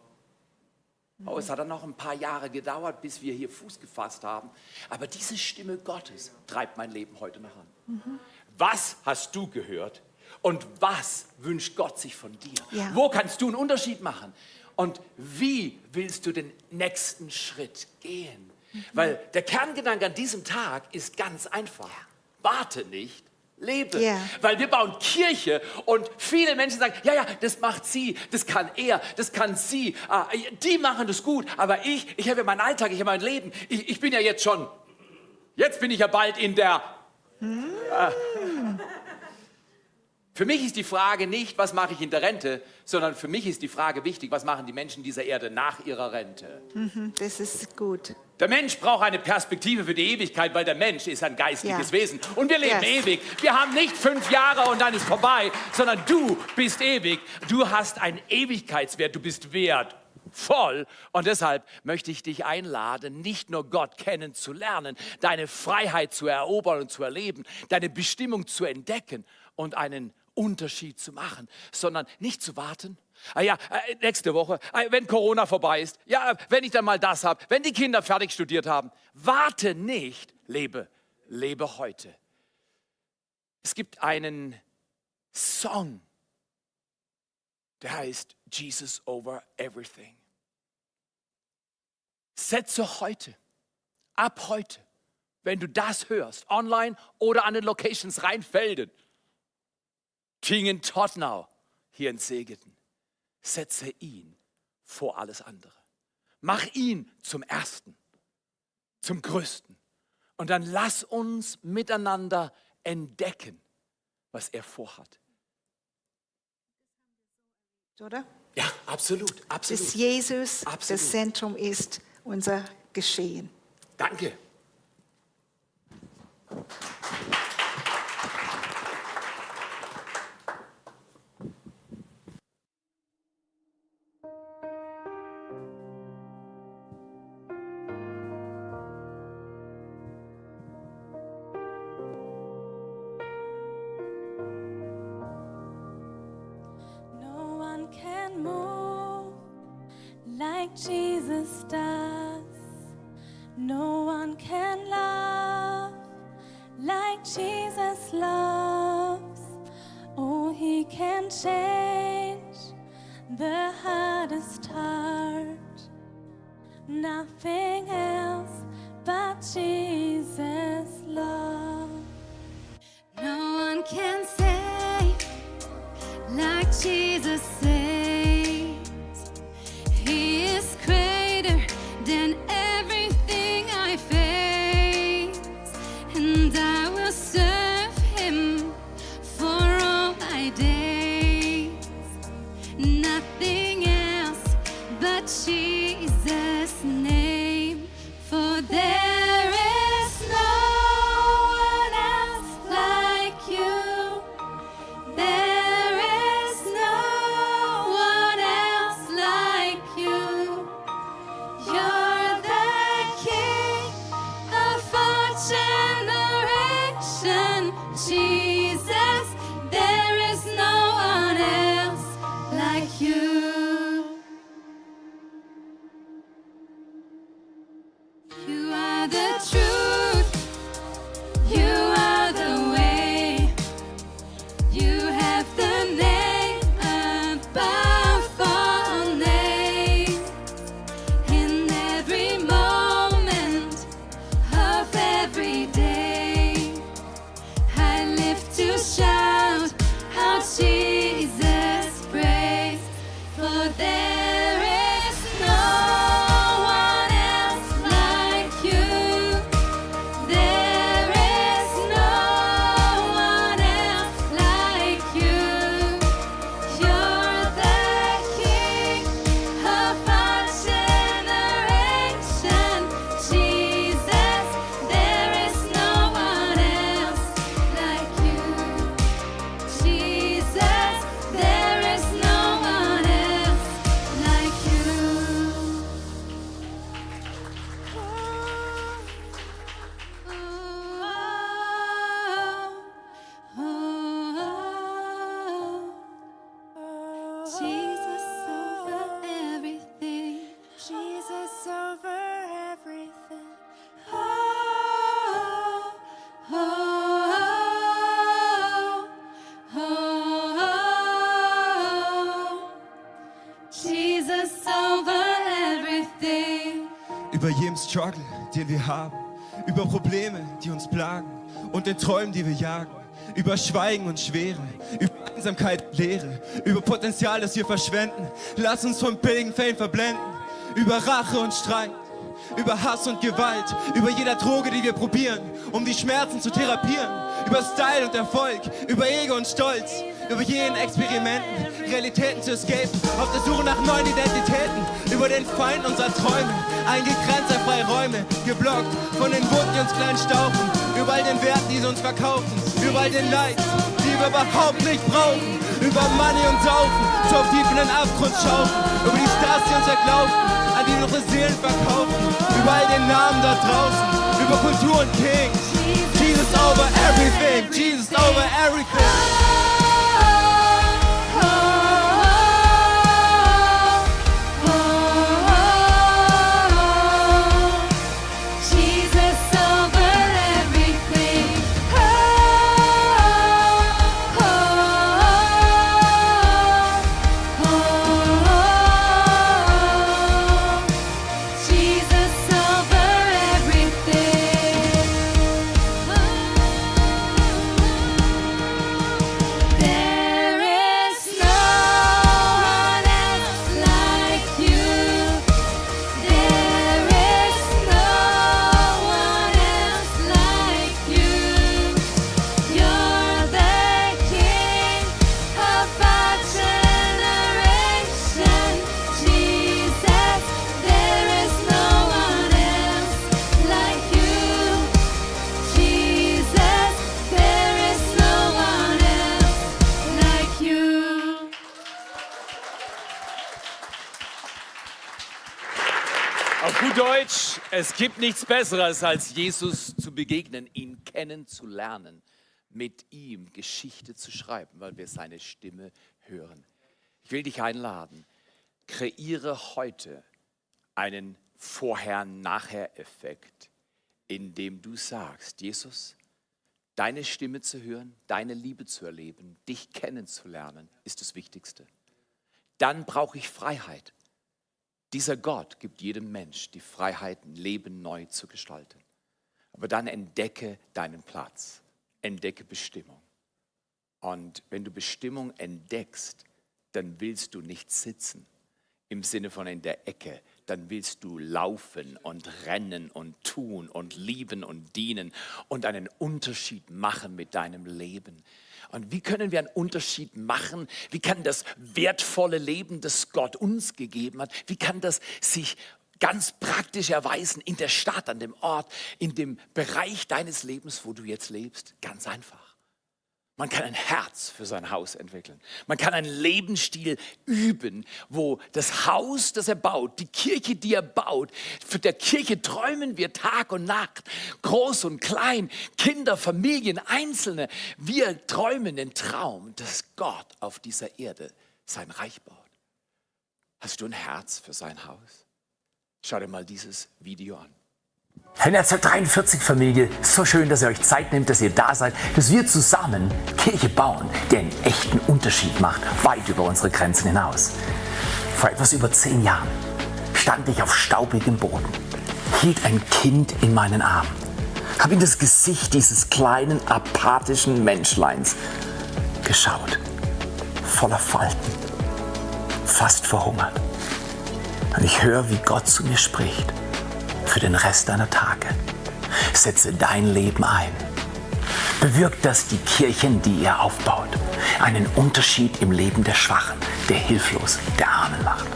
Oh, es hat dann noch ein paar Jahre gedauert, bis wir hier Fuß gefasst haben. Aber diese Stimme Gottes treibt mein Leben heute noch an. Was hast du gehört? Und was wünscht Gott sich von dir? Ja. Wo kannst du einen Unterschied machen? Und wie willst du den nächsten Schritt gehen? Weil der Kerngedanke an diesem Tag ist ganz einfach. Warte nicht, lebe. Ja. Weil wir bauen Kirche und viele Menschen sagen, ja, ja, das macht sie, das kann er, das kann sie. Ah, die machen das gut, aber ich, ich habe ja meinen Alltag, ich habe mein Leben. Ich, ich bin ja jetzt schon, jetzt bin ich ja bald in der... Ah. Für mich ist die Frage nicht, was mache ich in der Rente, sondern für mich ist die Frage wichtig, was machen die Menschen dieser Erde nach ihrer Rente. Hm, Das ist gut. Der Mensch braucht eine Perspektive für die Ewigkeit, weil der Mensch ist ein geistliches Ja. Wesen. Und wir leben Yes. ewig. Wir haben nicht fünf Jahre und dann ist vorbei, sondern du bist ewig. Du hast einen Ewigkeitswert. Du bist wert. Voll. Und deshalb möchte ich dich einladen, nicht nur Gott kennenzulernen, deine Freiheit zu erobern und zu erleben, deine Bestimmung zu entdecken und einen Unterschied zu machen, sondern nicht zu warten. Ah ja, äh, nächste Woche, äh, wenn Corona vorbei ist, ja, wenn ich dann mal das habe, wenn die Kinder fertig studiert haben, warte nicht, lebe, lebe heute. Es gibt einen Song, der heißt Jesus over everything. Setze heute, ab heute, wenn du das hörst, online oder an den Locations Rheinfelden, Tingen, Tottenau, hier in Segeten, setze ihn vor alles andere. Mach ihn zum Ersten, zum Größten. Und dann lass uns miteinander entdecken, was er vorhat. Oder? Ja, absolut, Dass absolut. Jesus Absolut. das Zentrum ist, unser Geschehen. Danke. Jesus loves. Oh, he can change the hardest heart. Nothing Struggle, den wir haben, über Probleme, die uns plagen und den Träumen, die wir jagen, über Schweigen und Schwere, über Einsamkeit und Leere, über Potenzial, das wir verschwenden. Lass uns vom billigen Fame verblenden, über Rache und Streit, über Hass und Gewalt, über jeder Droge, die wir probieren, um die Schmerzen zu therapieren, über Style und Erfolg, über Ego und Stolz, über jeden Experimenten, Realitäten zu escapen, auf der Suche nach neuen Identitäten, über den Feind unserer Träume, eingegrenzt auf freie Räume, geblockt von den Wunden, die uns klein stauchen, über all den Wert, die sie uns verkaufen, über all den Leid, die wir überhaupt nicht brauchen, über Money und Saufen, zu auf tief in den Abgrund schaufen, über die Stars, die uns erglauben, an die unsere Seelen verkaufen, über all den Namen da draußen, über Kultur und Kings. Jesus over everything, Jesus over everything. Es gibt nichts Besseres, als Jesus zu begegnen, ihn kennenzulernen, mit ihm Geschichte zu schreiben, weil wir seine Stimme hören. Ich will dich einladen, kreiere heute einen Vorher-Nachher-Effekt, indem du sagst, Jesus, deine Stimme zu hören, deine Liebe zu erleben, dich kennenzulernen, ist das Wichtigste. Dann brauche ich Freiheit. Dieser Gott gibt jedem Mensch die Freiheit, ein Leben neu zu gestalten. Aber dann entdecke deinen Platz, entdecke Bestimmung. Und wenn du Bestimmung entdeckst, dann willst du nicht sitzen im Sinne von in der Ecke, dann willst du laufen und rennen und tun und lieben und dienen und einen Unterschied machen mit deinem Leben. Und wie können wir einen Unterschied machen? Wie kann das wertvolle Leben, das Gott uns gegeben hat, wie kann das sich ganz praktisch erweisen in der Stadt, an dem Ort, in dem Bereich deines Lebens, wo du jetzt lebst? Ganz einfach. Man kann ein Herz für sein Haus entwickeln. Man kann einen Lebensstil üben, wo das Haus, das er baut, die Kirche, die er baut, für der Kirche träumen wir Tag und Nacht, groß und klein, Kinder, Familien, Einzelne. Wir träumen den Traum, dass Gott auf dieser Erde sein Reich baut. Hast du ein Herz für sein Haus? Schau dir mal dieses Video an. Netzwerk 43 Familie, so schön, dass ihr euch Zeit nehmt, dass ihr da seid, dass wir zusammen Kirche bauen, die einen echten Unterschied macht, weit über unsere Grenzen hinaus. Vor etwas über zehn Jahren stand ich auf staubigem Boden, hielt ein Kind in meinen Armen, habe in das Gesicht dieses kleinen, apathischen Menschleins geschaut, voller Falten, fast verhungert. Und ich höre, wie Gott zu mir spricht für den Rest deiner Tage. Setze dein Leben ein. Bewirkt, dass die Kirchen, die ihr aufbaut, einen Unterschied im Leben der Schwachen, der Hilflosen, der Armen macht.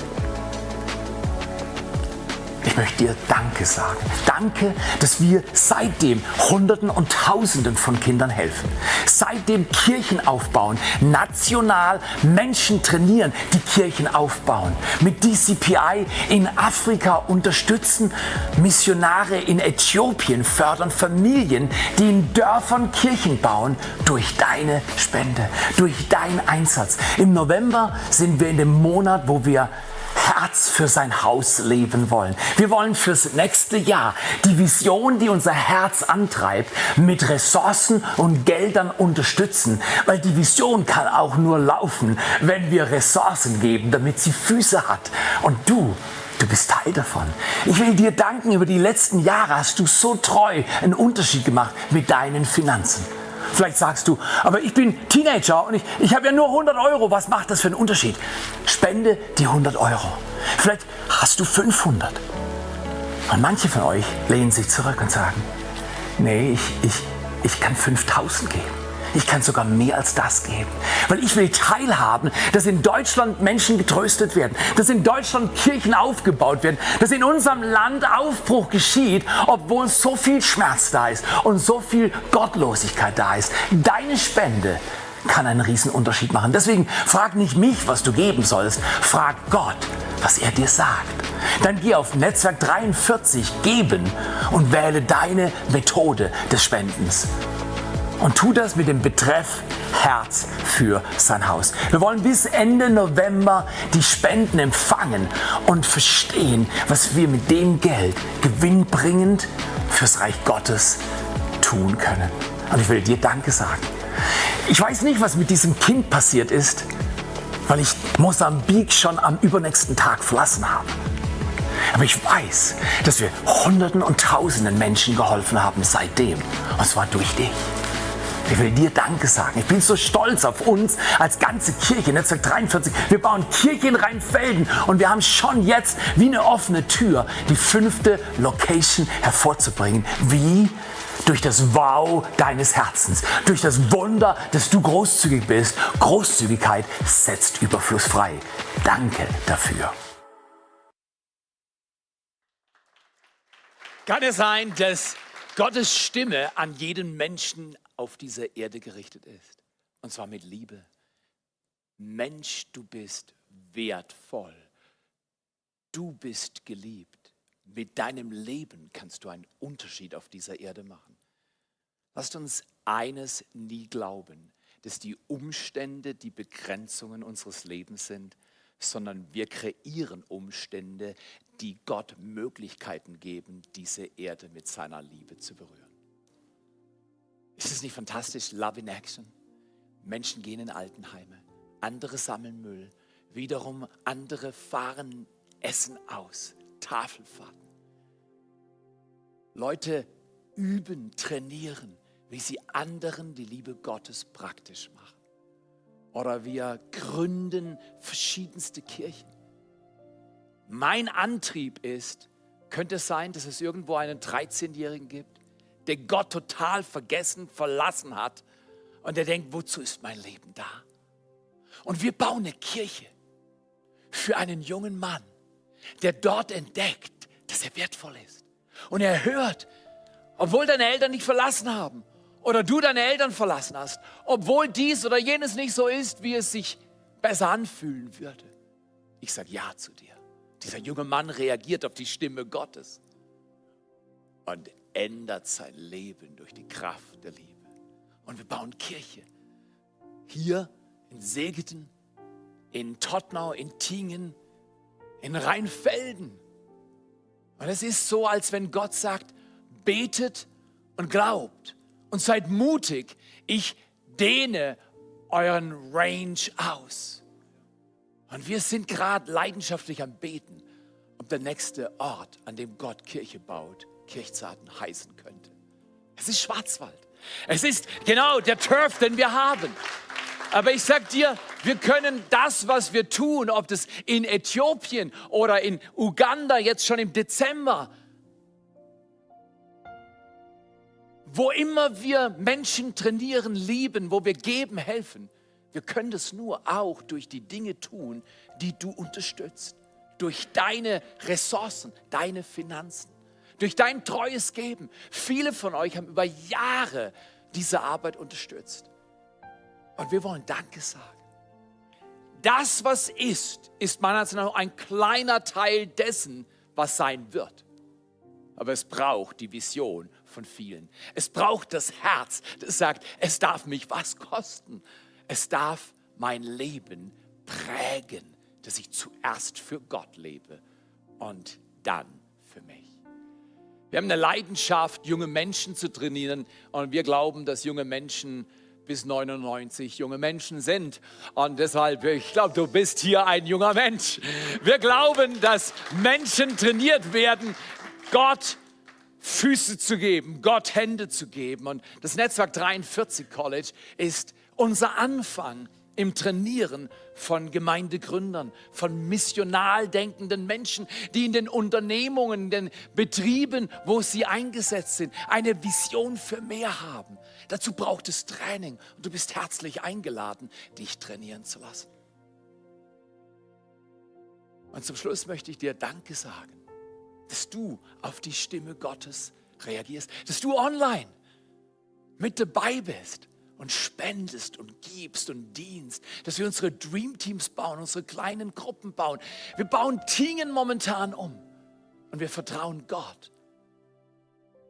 Ich möchte dir Danke sagen. Danke, dass wir seitdem Hunderten und Tausenden von Kindern helfen. Seitdem Kirchen aufbauen, national Menschen trainieren, die Kirchen aufbauen. Mit DCPI in Afrika unterstützen, Missionare in Äthiopien fördern Familien, die in Dörfern Kirchen bauen, durch deine Spende, durch deinen Einsatz. Im November sind wir in dem Monat, wo wir Herz für sein Haus leben wollen. Wir wollen fürs nächste Jahr die Vision, die unser Herz antreibt, mit Ressourcen und Geldern unterstützen. Weil die Vision kann auch nur laufen, wenn wir Ressourcen geben, damit sie Füße hat. Und du Du bist Teil davon. Ich will dir danken, über die letzten Jahre hast du so treu einen Unterschied gemacht mit deinen Finanzen. Vielleicht sagst du, aber ich bin Teenager und ich, ich habe ja nur 100 Euro. Was macht das für einen Unterschied? Spende die 100 Euro. Vielleicht hast du 500. Und manche von euch lehnen sich zurück und sagen, nee, ich, ich, ich kann 5000 geben. Ich kann sogar mehr als das geben. Weil ich will teilhaben, dass in Deutschland Menschen getröstet werden, dass in Deutschland Kirchen aufgebaut werden, dass in unserem Land Aufbruch geschieht, obwohl so viel Schmerz da ist und so viel Gottlosigkeit da ist. Deine Spende kann einen riesen Unterschied machen. Deswegen frag nicht mich, was du geben sollst, frag Gott, was er dir sagt. Dann geh auf Netzwerk 43 geben und wähle deine Methode des Spendens. Und tu das mit dem Betreff Herz für sein Haus. Wir wollen bis Ende November die Spenden empfangen und verstehen, was wir mit dem Geld gewinnbringend fürs Reich Gottes tun können. Und ich will dir Danke sagen. Ich weiß nicht, was mit diesem Kind passiert ist, weil ich Mosambik schon am übernächsten Tag verlassen habe. Aber ich weiß, dass wir Hunderten und Tausenden Menschen geholfen haben seitdem. Und zwar durch dich. Ich will dir Danke sagen. Ich bin so stolz auf uns als ganze Kirche, Netzwerk 43. Wir bauen Kirche in Rheinfelden und wir haben schon jetzt wie eine offene Tür die fünfte Location hervorzubringen. Wie? Durch das Wow deines Herzens, durch das Wunder, dass du großzügig bist. Großzügigkeit setzt Überfluss frei. Danke dafür. Kann es sein, dass Gottes Stimme an jeden Menschen auf dieser Erde gerichtet ist? Und zwar mit Liebe. Mensch, du bist wertvoll. Du bist geliebt. Mit deinem Leben kannst du einen Unterschied auf dieser Erde machen. Lasst uns eines nie glauben, dass die Umstände die Begrenzungen unseres Lebens sind, sondern wir kreieren Umstände, die Gott Möglichkeiten geben, diese Erde mit seiner Liebe zu berühren. Ist es nicht fantastisch? Love in Action. Menschen gehen in Altenheime, andere sammeln Müll, wiederum andere fahren Essen aus, Tafelfahrten. Leute üben, trainieren, wie sie anderen die Liebe Gottes praktisch machen. Oder wir gründen verschiedenste Kirchen. Mein Antrieb ist, könnte es sein, dass es irgendwo einen 13-Jährigen gibt, der Gott total vergessen, verlassen hat und der denkt, wozu ist mein Leben da? Und wir bauen eine Kirche für einen jungen Mann, der dort entdeckt, dass er wertvoll ist. Und er hört, obwohl deine Eltern dich verlassen haben oder du deine Eltern verlassen hast, obwohl dies oder jenes nicht so ist, wie es sich besser anfühlen würde. Ich sage Ja zu dir. Dieser junge Mann reagiert auf die Stimme Gottes. Und ändert sein Leben durch die Kraft der Liebe. Und wir bauen Kirche. Hier in Segeten, in Tottnau, in Tingen, in Rheinfelden. Und es ist so, als wenn Gott sagt, betet und glaubt und seid mutig. Ich dehne euren Range aus. Und wir sind gerade leidenschaftlich am Beten, ob der nächste Ort, an dem Gott Kirche baut, Kirchzarten heißen könnte. Es ist Schwarzwald. Es ist genau der Turf, den wir haben. Aber ich sag dir, wir können das, was wir tun, ob das in Äthiopien oder in Uganda jetzt schon im Dezember, wo immer wir Menschen trainieren, lieben, wo wir geben, helfen, wir können das nur auch durch die Dinge tun, die du unterstützt, durch deine Ressourcen, deine Finanzen durch dein treues Geben. Viele von euch haben über Jahre diese Arbeit unterstützt. Und wir wollen Danke sagen. Das, was ist, ist meiner Ansicht nach ein kleiner Teil dessen, was sein wird. Aber es braucht die Vision von vielen. Es braucht das Herz, das sagt, es darf mich was kosten. Es darf mein Leben prägen, dass ich zuerst für Gott lebe und dann. Wir haben eine Leidenschaft, junge Menschen zu trainieren und wir glauben, dass junge Menschen bis 99 junge Menschen sind. Und deshalb, ich glaube, du bist hier ein junger Mensch. Wir glauben, dass Menschen trainiert werden, Gott Füße zu geben, Gott Hände zu geben. Und das Netzwerk 43 College ist unser Anfang im Trainieren von Gemeindegründern, von missional denkenden Menschen, die in den Unternehmungen, in den Betrieben, wo sie eingesetzt sind, eine Vision für mehr haben. Dazu braucht es Training und du bist herzlich eingeladen, dich trainieren zu lassen. Und zum Schluss möchte ich dir Danke sagen, dass du auf die Stimme Gottes reagierst, dass du online mit dabei bist und spendest und gibst und dienst, dass wir unsere Dream Teams bauen, unsere kleinen Gruppen bauen. Wir bauen Tingen momentan um und wir vertrauen Gott,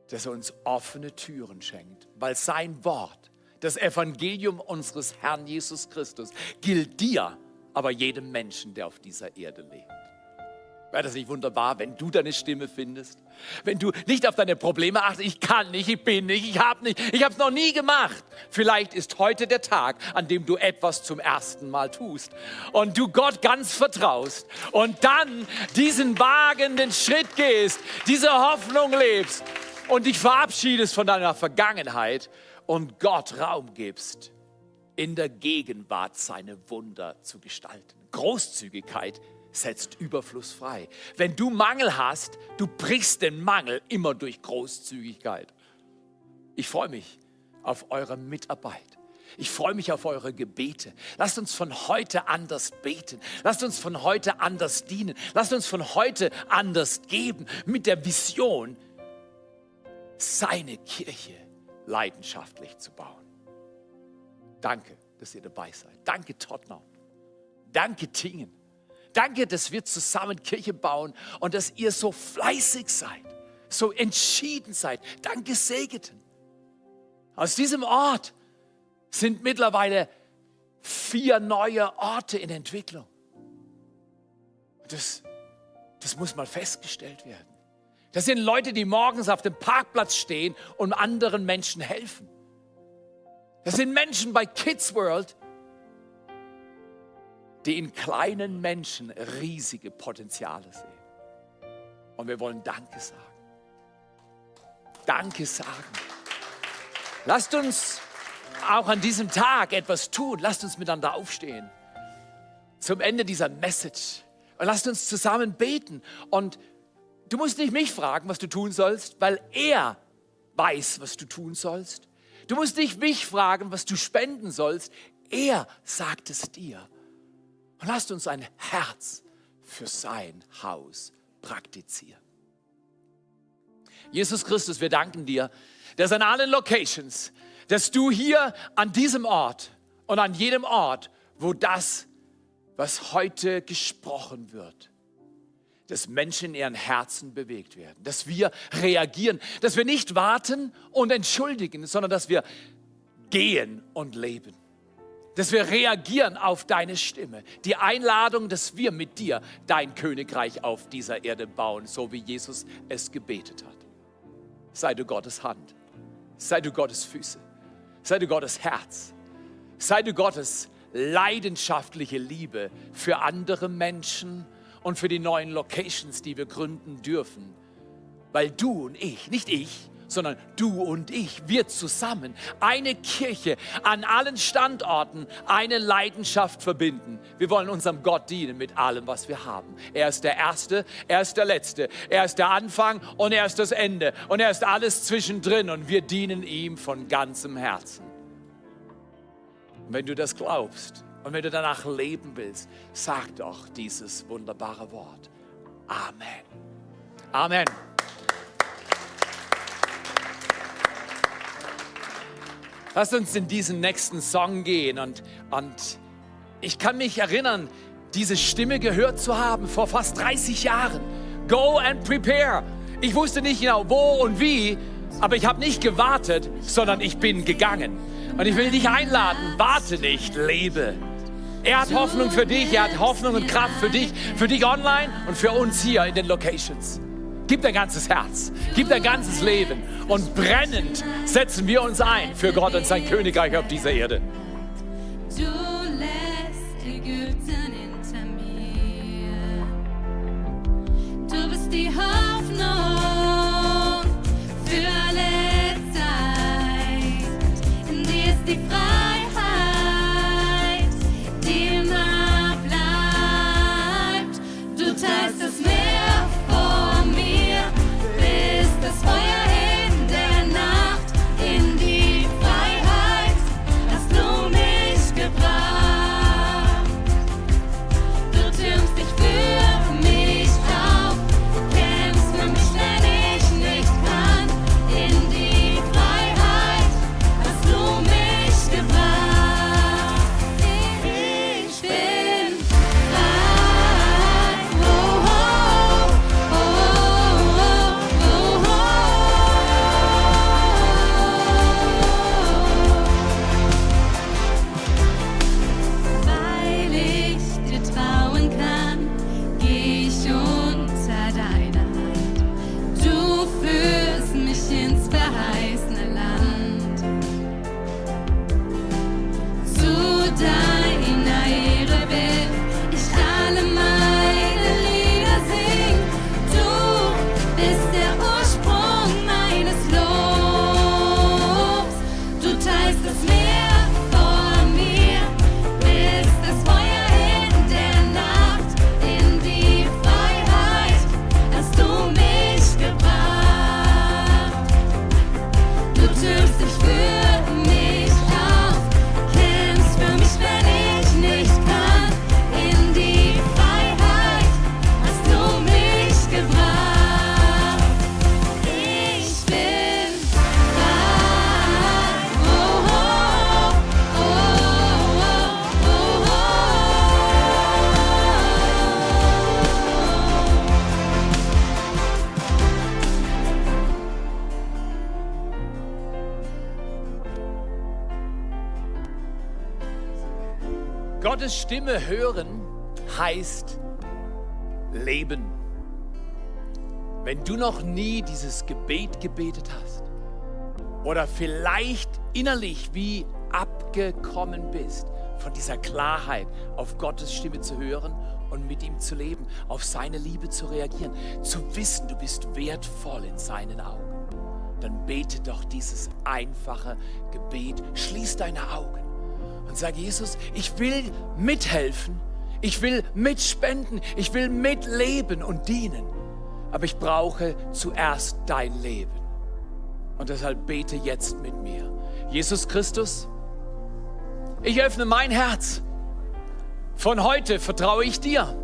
dass er uns offene Türen schenkt, weil sein Wort, das Evangelium unseres Herrn Jesus Christus, gilt dir, aber jedem Menschen, der auf dieser Erde lebt. Wäre das nicht wunderbar, wenn du deine Stimme findest? Wenn du nicht auf deine Probleme achtest, ich kann nicht, ich bin nicht, ich habe nicht, ich habe es noch nie gemacht. Vielleicht ist heute der Tag, an dem du etwas zum ersten Mal tust und du Gott ganz vertraust und dann diesen wagenden Schritt gehst, diese Hoffnung lebst und dich verabschiedest von deiner Vergangenheit und Gott Raum gibst, in der Gegenwart seine Wunder zu gestalten. Großzügigkeit setzt Überfluss frei. Wenn du Mangel hast, du brichst den Mangel immer durch Großzügigkeit. Ich freue mich auf eure Mitarbeit. Ich freue mich auf eure Gebete. Lasst uns von heute anders beten. Lasst uns von heute anders dienen. Lasst uns von heute anders geben mit der Vision, seine Kirche leidenschaftlich zu bauen. Danke, dass ihr dabei seid. Danke, Tottenham. Danke, Tingen. Danke, dass wir zusammen Kirche bauen und dass ihr so fleißig seid, so entschieden seid. Danke, Segeten. Aus diesem Ort sind mittlerweile vier neue Orte in Entwicklung. Das, das muss mal festgestellt werden. Das sind Leute, die morgens auf dem Parkplatz stehen und anderen Menschen helfen. Das sind Menschen bei Kids World, die in kleinen Menschen riesige Potenziale sehen. Und wir wollen Danke sagen. Danke sagen. Lasst uns auch an diesem Tag etwas tun. Lasst uns miteinander aufstehen. Zum Ende dieser Message. Und lasst uns zusammen beten. Und du musst nicht mich fragen, was du tun sollst, weil er weiß, was du tun sollst. Du musst nicht mich fragen, was du spenden sollst. Er sagt es dir. Und lasst uns ein Herz für sein Haus praktizieren. Jesus Christus, wir danken dir, dass an allen Locations, dass du hier an diesem Ort und an jedem Ort, wo das, was heute gesprochen wird, dass Menschen in ihren Herzen bewegt werden, dass wir reagieren, dass wir nicht warten und entschuldigen, sondern dass wir gehen und leben dass wir reagieren auf deine Stimme. Die Einladung, dass wir mit dir dein Königreich auf dieser Erde bauen, so wie Jesus es gebetet hat. Sei du Gottes Hand, sei du Gottes Füße, sei du Gottes Herz, sei du Gottes leidenschaftliche Liebe für andere Menschen und für die neuen Locations, die wir gründen dürfen. Weil du und ich, nicht ich, sondern du und ich, wir zusammen, eine Kirche an allen Standorten, eine Leidenschaft verbinden. Wir wollen unserem Gott dienen mit allem, was wir haben. Er ist der Erste, er ist der Letzte, er ist der Anfang und er ist das Ende und er ist alles zwischendrin und wir dienen ihm von ganzem Herzen. Und wenn du das glaubst und wenn du danach leben willst, sag doch dieses wunderbare Wort. Amen. Amen. Lass uns in diesen nächsten Song gehen. Und, und ich kann mich erinnern, diese Stimme gehört zu haben vor fast 30 Jahren. Go and prepare. Ich wusste nicht genau wo und wie, aber ich habe nicht gewartet, sondern ich bin gegangen. Und ich will dich einladen, warte nicht, lebe. Er hat Hoffnung für dich, er hat Hoffnung und Kraft für dich, für dich online und für uns hier in den Locations. Gib dein ganzes Herz, gib dein ganzes Leben und brennend setzen wir uns ein für Gott und sein Königreich auf dieser Erde. Du lässt Ägypten hinter mir. Du bist die Hoffnung für alle Zeit. In dir ist die Freiheit, die immer bleibt. Du teilst das Meer Stimme hören heißt Leben. Wenn du noch nie dieses Gebet gebetet hast oder vielleicht innerlich wie abgekommen bist von dieser Klarheit, auf Gottes Stimme zu hören und mit ihm zu leben, auf seine Liebe zu reagieren, zu wissen, du bist wertvoll in seinen Augen, dann bete doch dieses einfache Gebet. Schließ deine Augen und sag Jesus, ich will mithelfen, ich will mitspenden, ich will mitleben und dienen, aber ich brauche zuerst dein Leben. Und deshalb bete jetzt mit mir. Jesus Christus, ich öffne mein Herz. Von heute vertraue ich dir.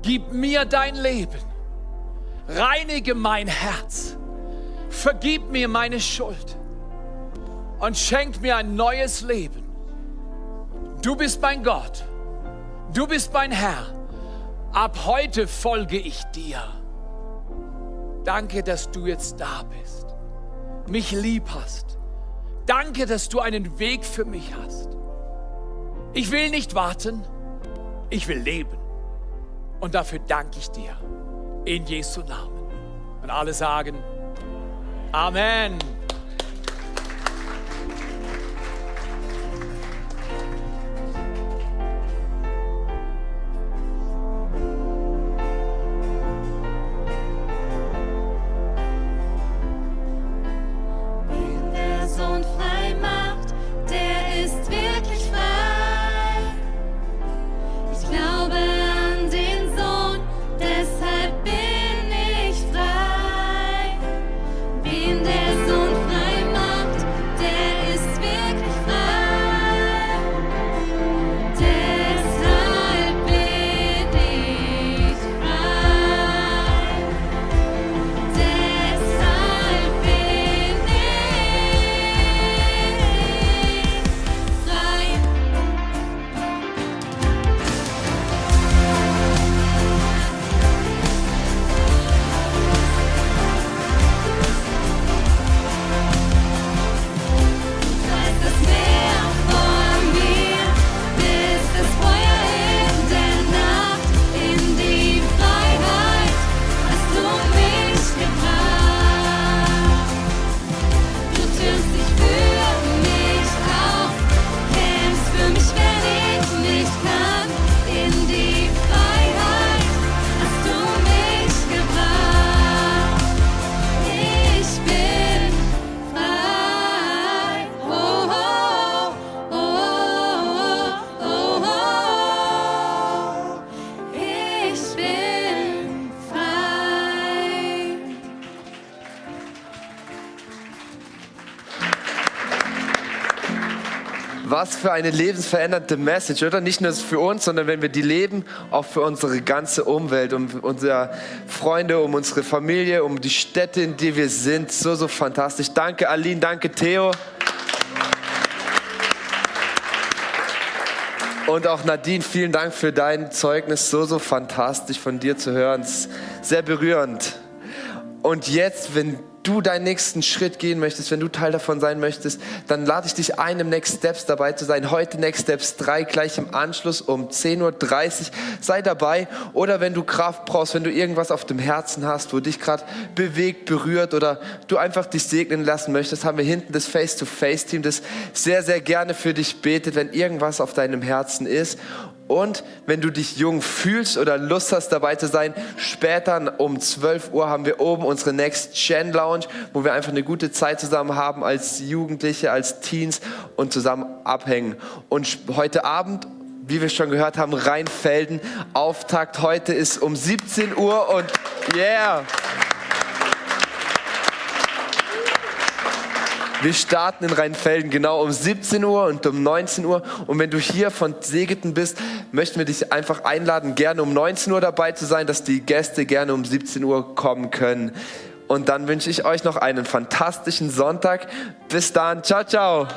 Gib mir dein Leben. Reinige mein Herz. Vergib mir meine Schuld und schenk mir ein neues Leben. Du bist mein Gott. Du bist mein Herr. Ab heute folge ich dir. Danke, dass du jetzt da bist, mich lieb hast. Danke, dass du einen Weg für mich hast. Ich will nicht warten, ich will leben. Und dafür danke ich dir. In Jesu Namen. Und alle sagen, Amen. Eine lebensverändernde Message, oder? Nicht nur für uns, sondern wenn wir die leben, auch für unsere ganze Umwelt, um unsere Freunde, um unsere Familie, um die Städte, in die wir sind. So, so fantastisch. Danke, Aline, danke, Theo. Und auch Nadine, vielen Dank für dein Zeugnis. So, so fantastisch von dir zu hören. Sehr berührend. Und jetzt, wenn du deinen nächsten Schritt gehen möchtest, wenn du Teil davon sein möchtest, dann lade ich dich ein, im Next Steps dabei zu sein. Heute Next Steps 3, gleich im Anschluss um 10.30 Uhr. Sei dabei. Oder wenn du Kraft brauchst, wenn du irgendwas auf dem Herzen hast, wo dich gerade bewegt, berührt oder du einfach dich segnen lassen möchtest, haben wir hinten das Face-to-Face-Team, das sehr, sehr gerne für dich betet, wenn irgendwas auf deinem Herzen ist. Und wenn du dich jung fühlst oder Lust hast dabei zu sein, später um 12 Uhr haben wir oben unsere Next Gen Lounge, wo wir einfach eine gute Zeit zusammen haben als Jugendliche, als Teens und zusammen abhängen. Und heute Abend, wie wir schon gehört haben, Rheinfelden, Auftakt heute ist um 17 Uhr und yeah! Wir starten in Rheinfelden genau um 17 Uhr und um 19 Uhr. Und wenn du hier von Segeten bist, möchten wir dich einfach einladen, gerne um 19 Uhr dabei zu sein, dass die Gäste gerne um 17 Uhr kommen können. Und dann wünsche ich euch noch einen fantastischen Sonntag. Bis dann. Ciao, ciao.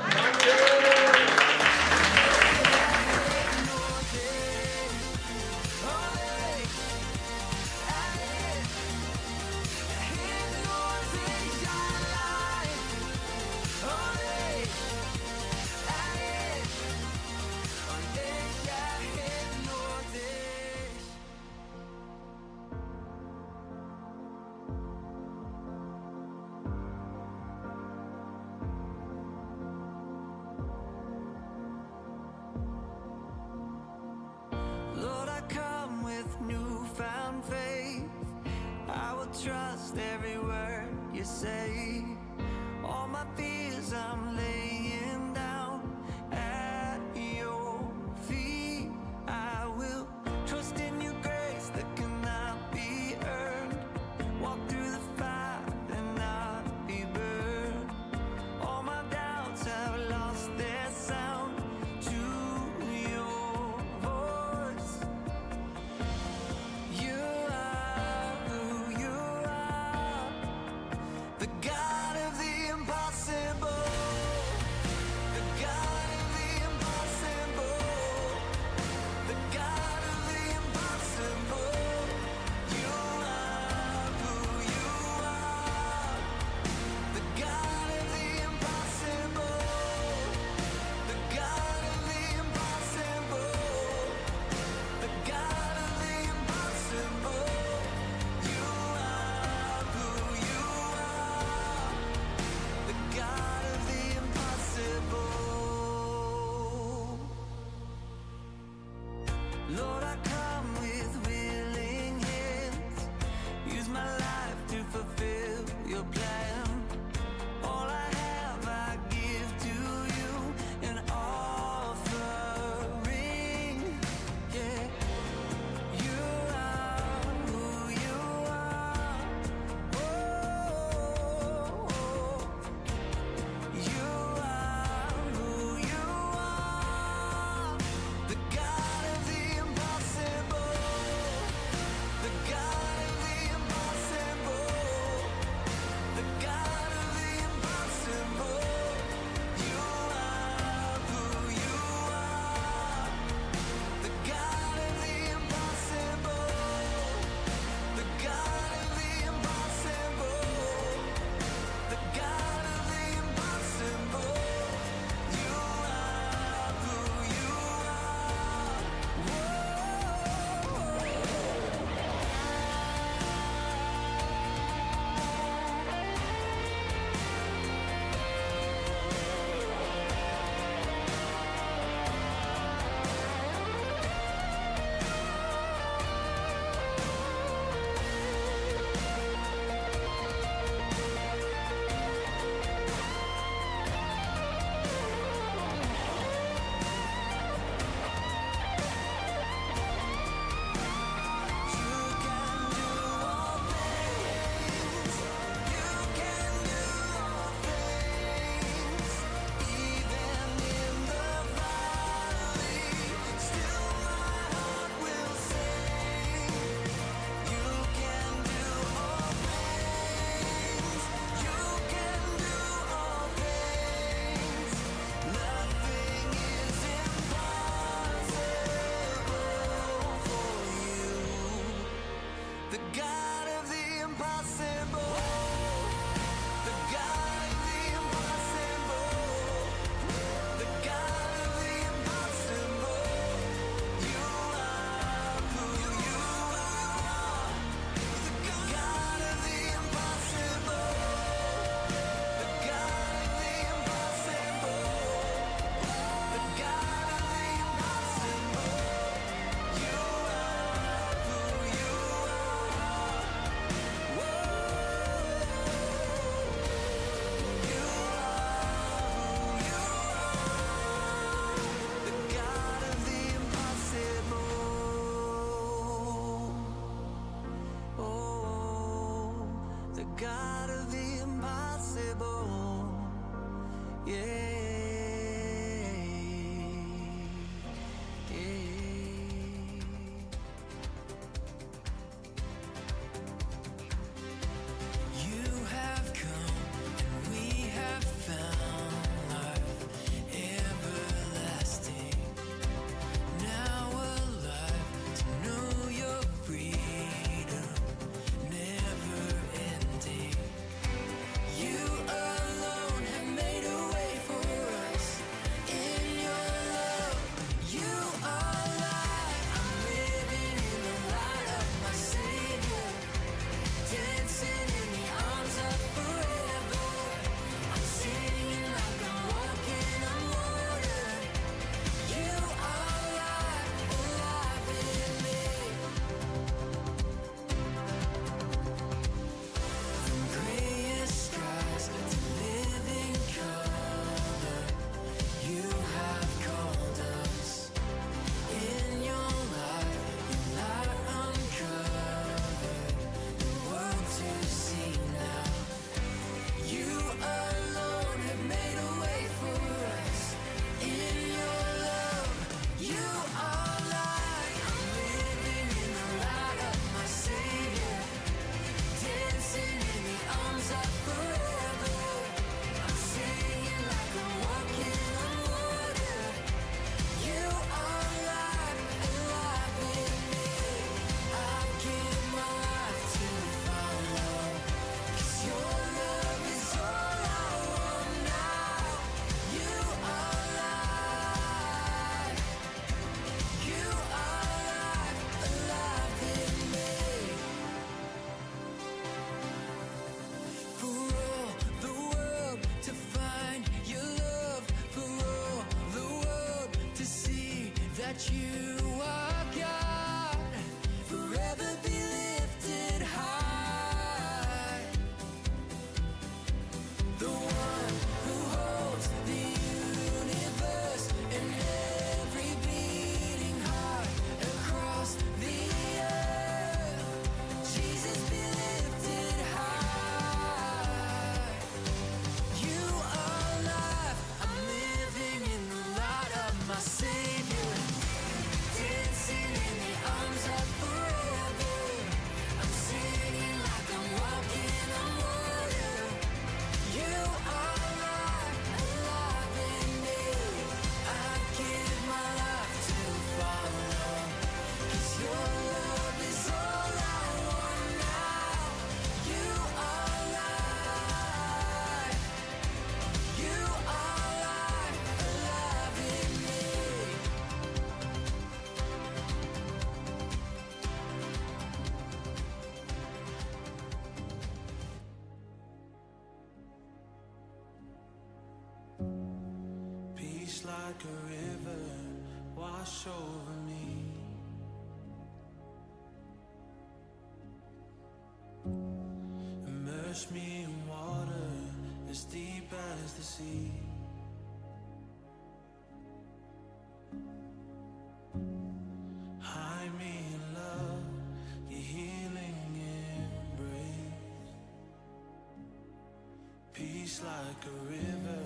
like a river.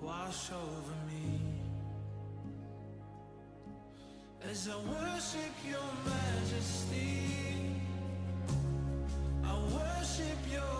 Wash over me. As I worship your majesty I worship your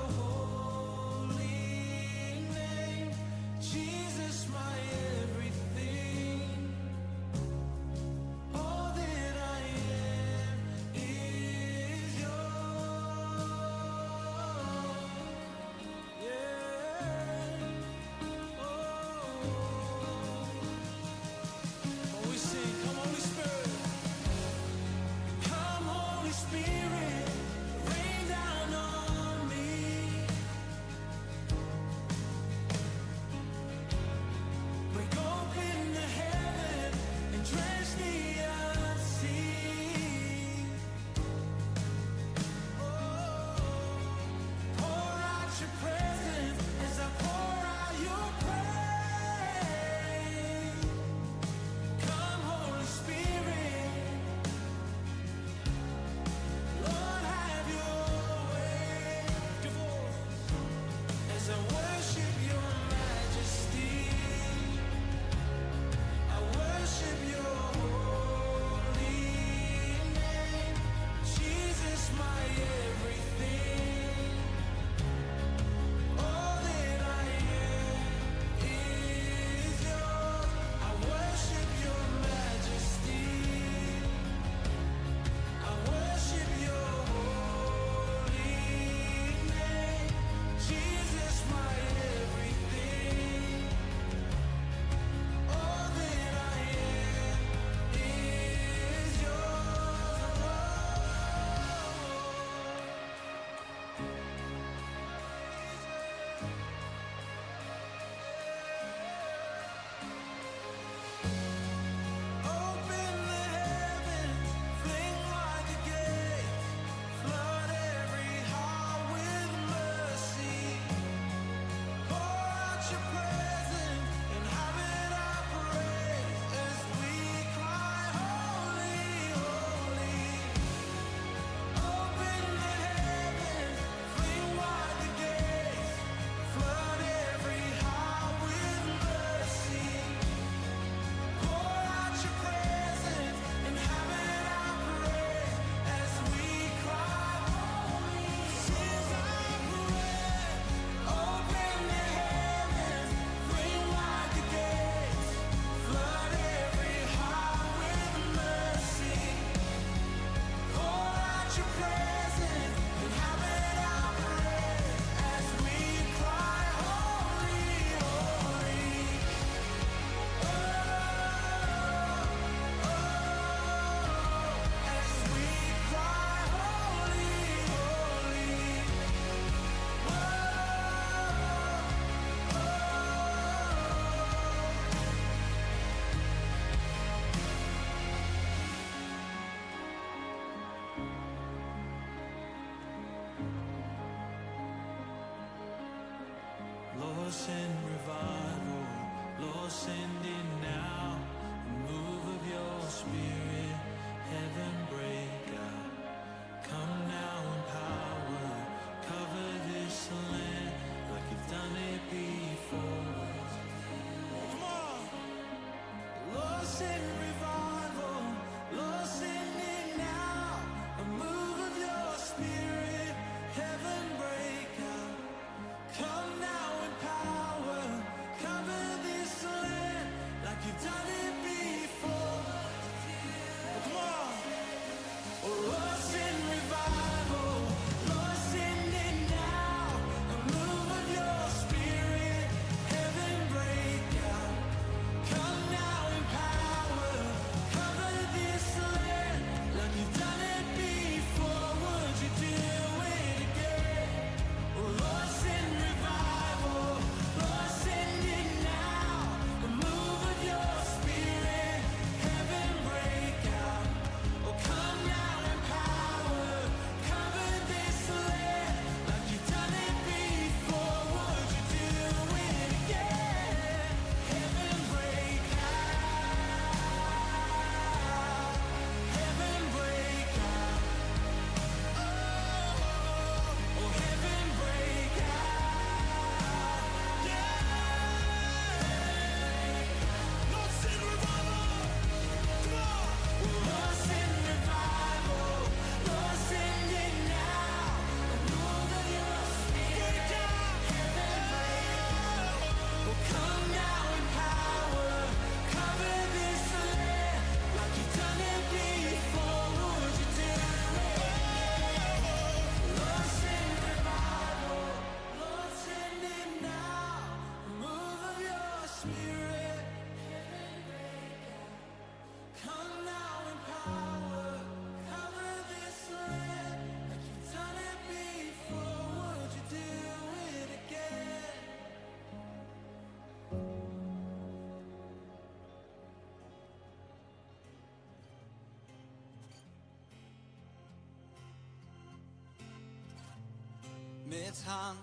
Hand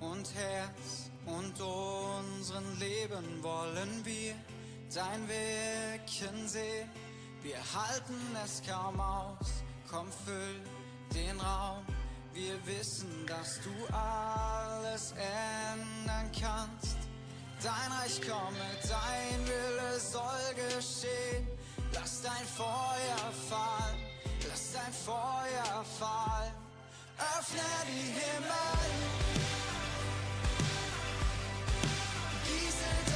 und Herz und unseren Leben wollen wir dein Wirken sehen. Wir halten es kaum aus, komm füll den Raum. Wir wissen, dass du alles ändern kannst. Dein Reich komme, dein Wille soll geschehen. Lass dein Feuer fallen, lass dein Feuer fallen. Afnari hemen Gizede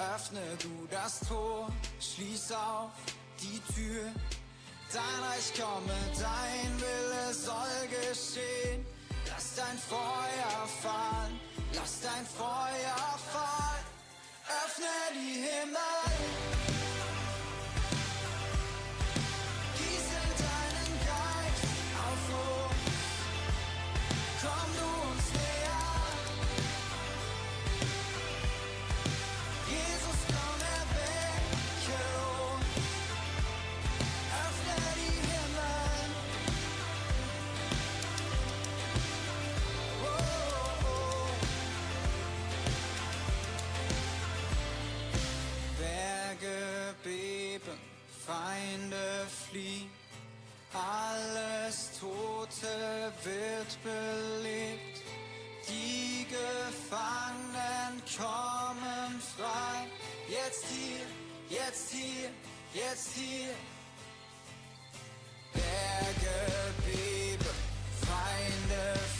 Öffne du das Tor, schließ auf die Tür. Dein Reich komme, dein Wille soll geschehen. Lass dein Feuer fallen, lass dein Feuer fallen. Öffne die Himmel. Feinde fliehen, alles Tote wird belebt, die Gefangenen kommen frei. Jetzt hier, jetzt hier, jetzt hier. Berge beben, Feinde fliehen.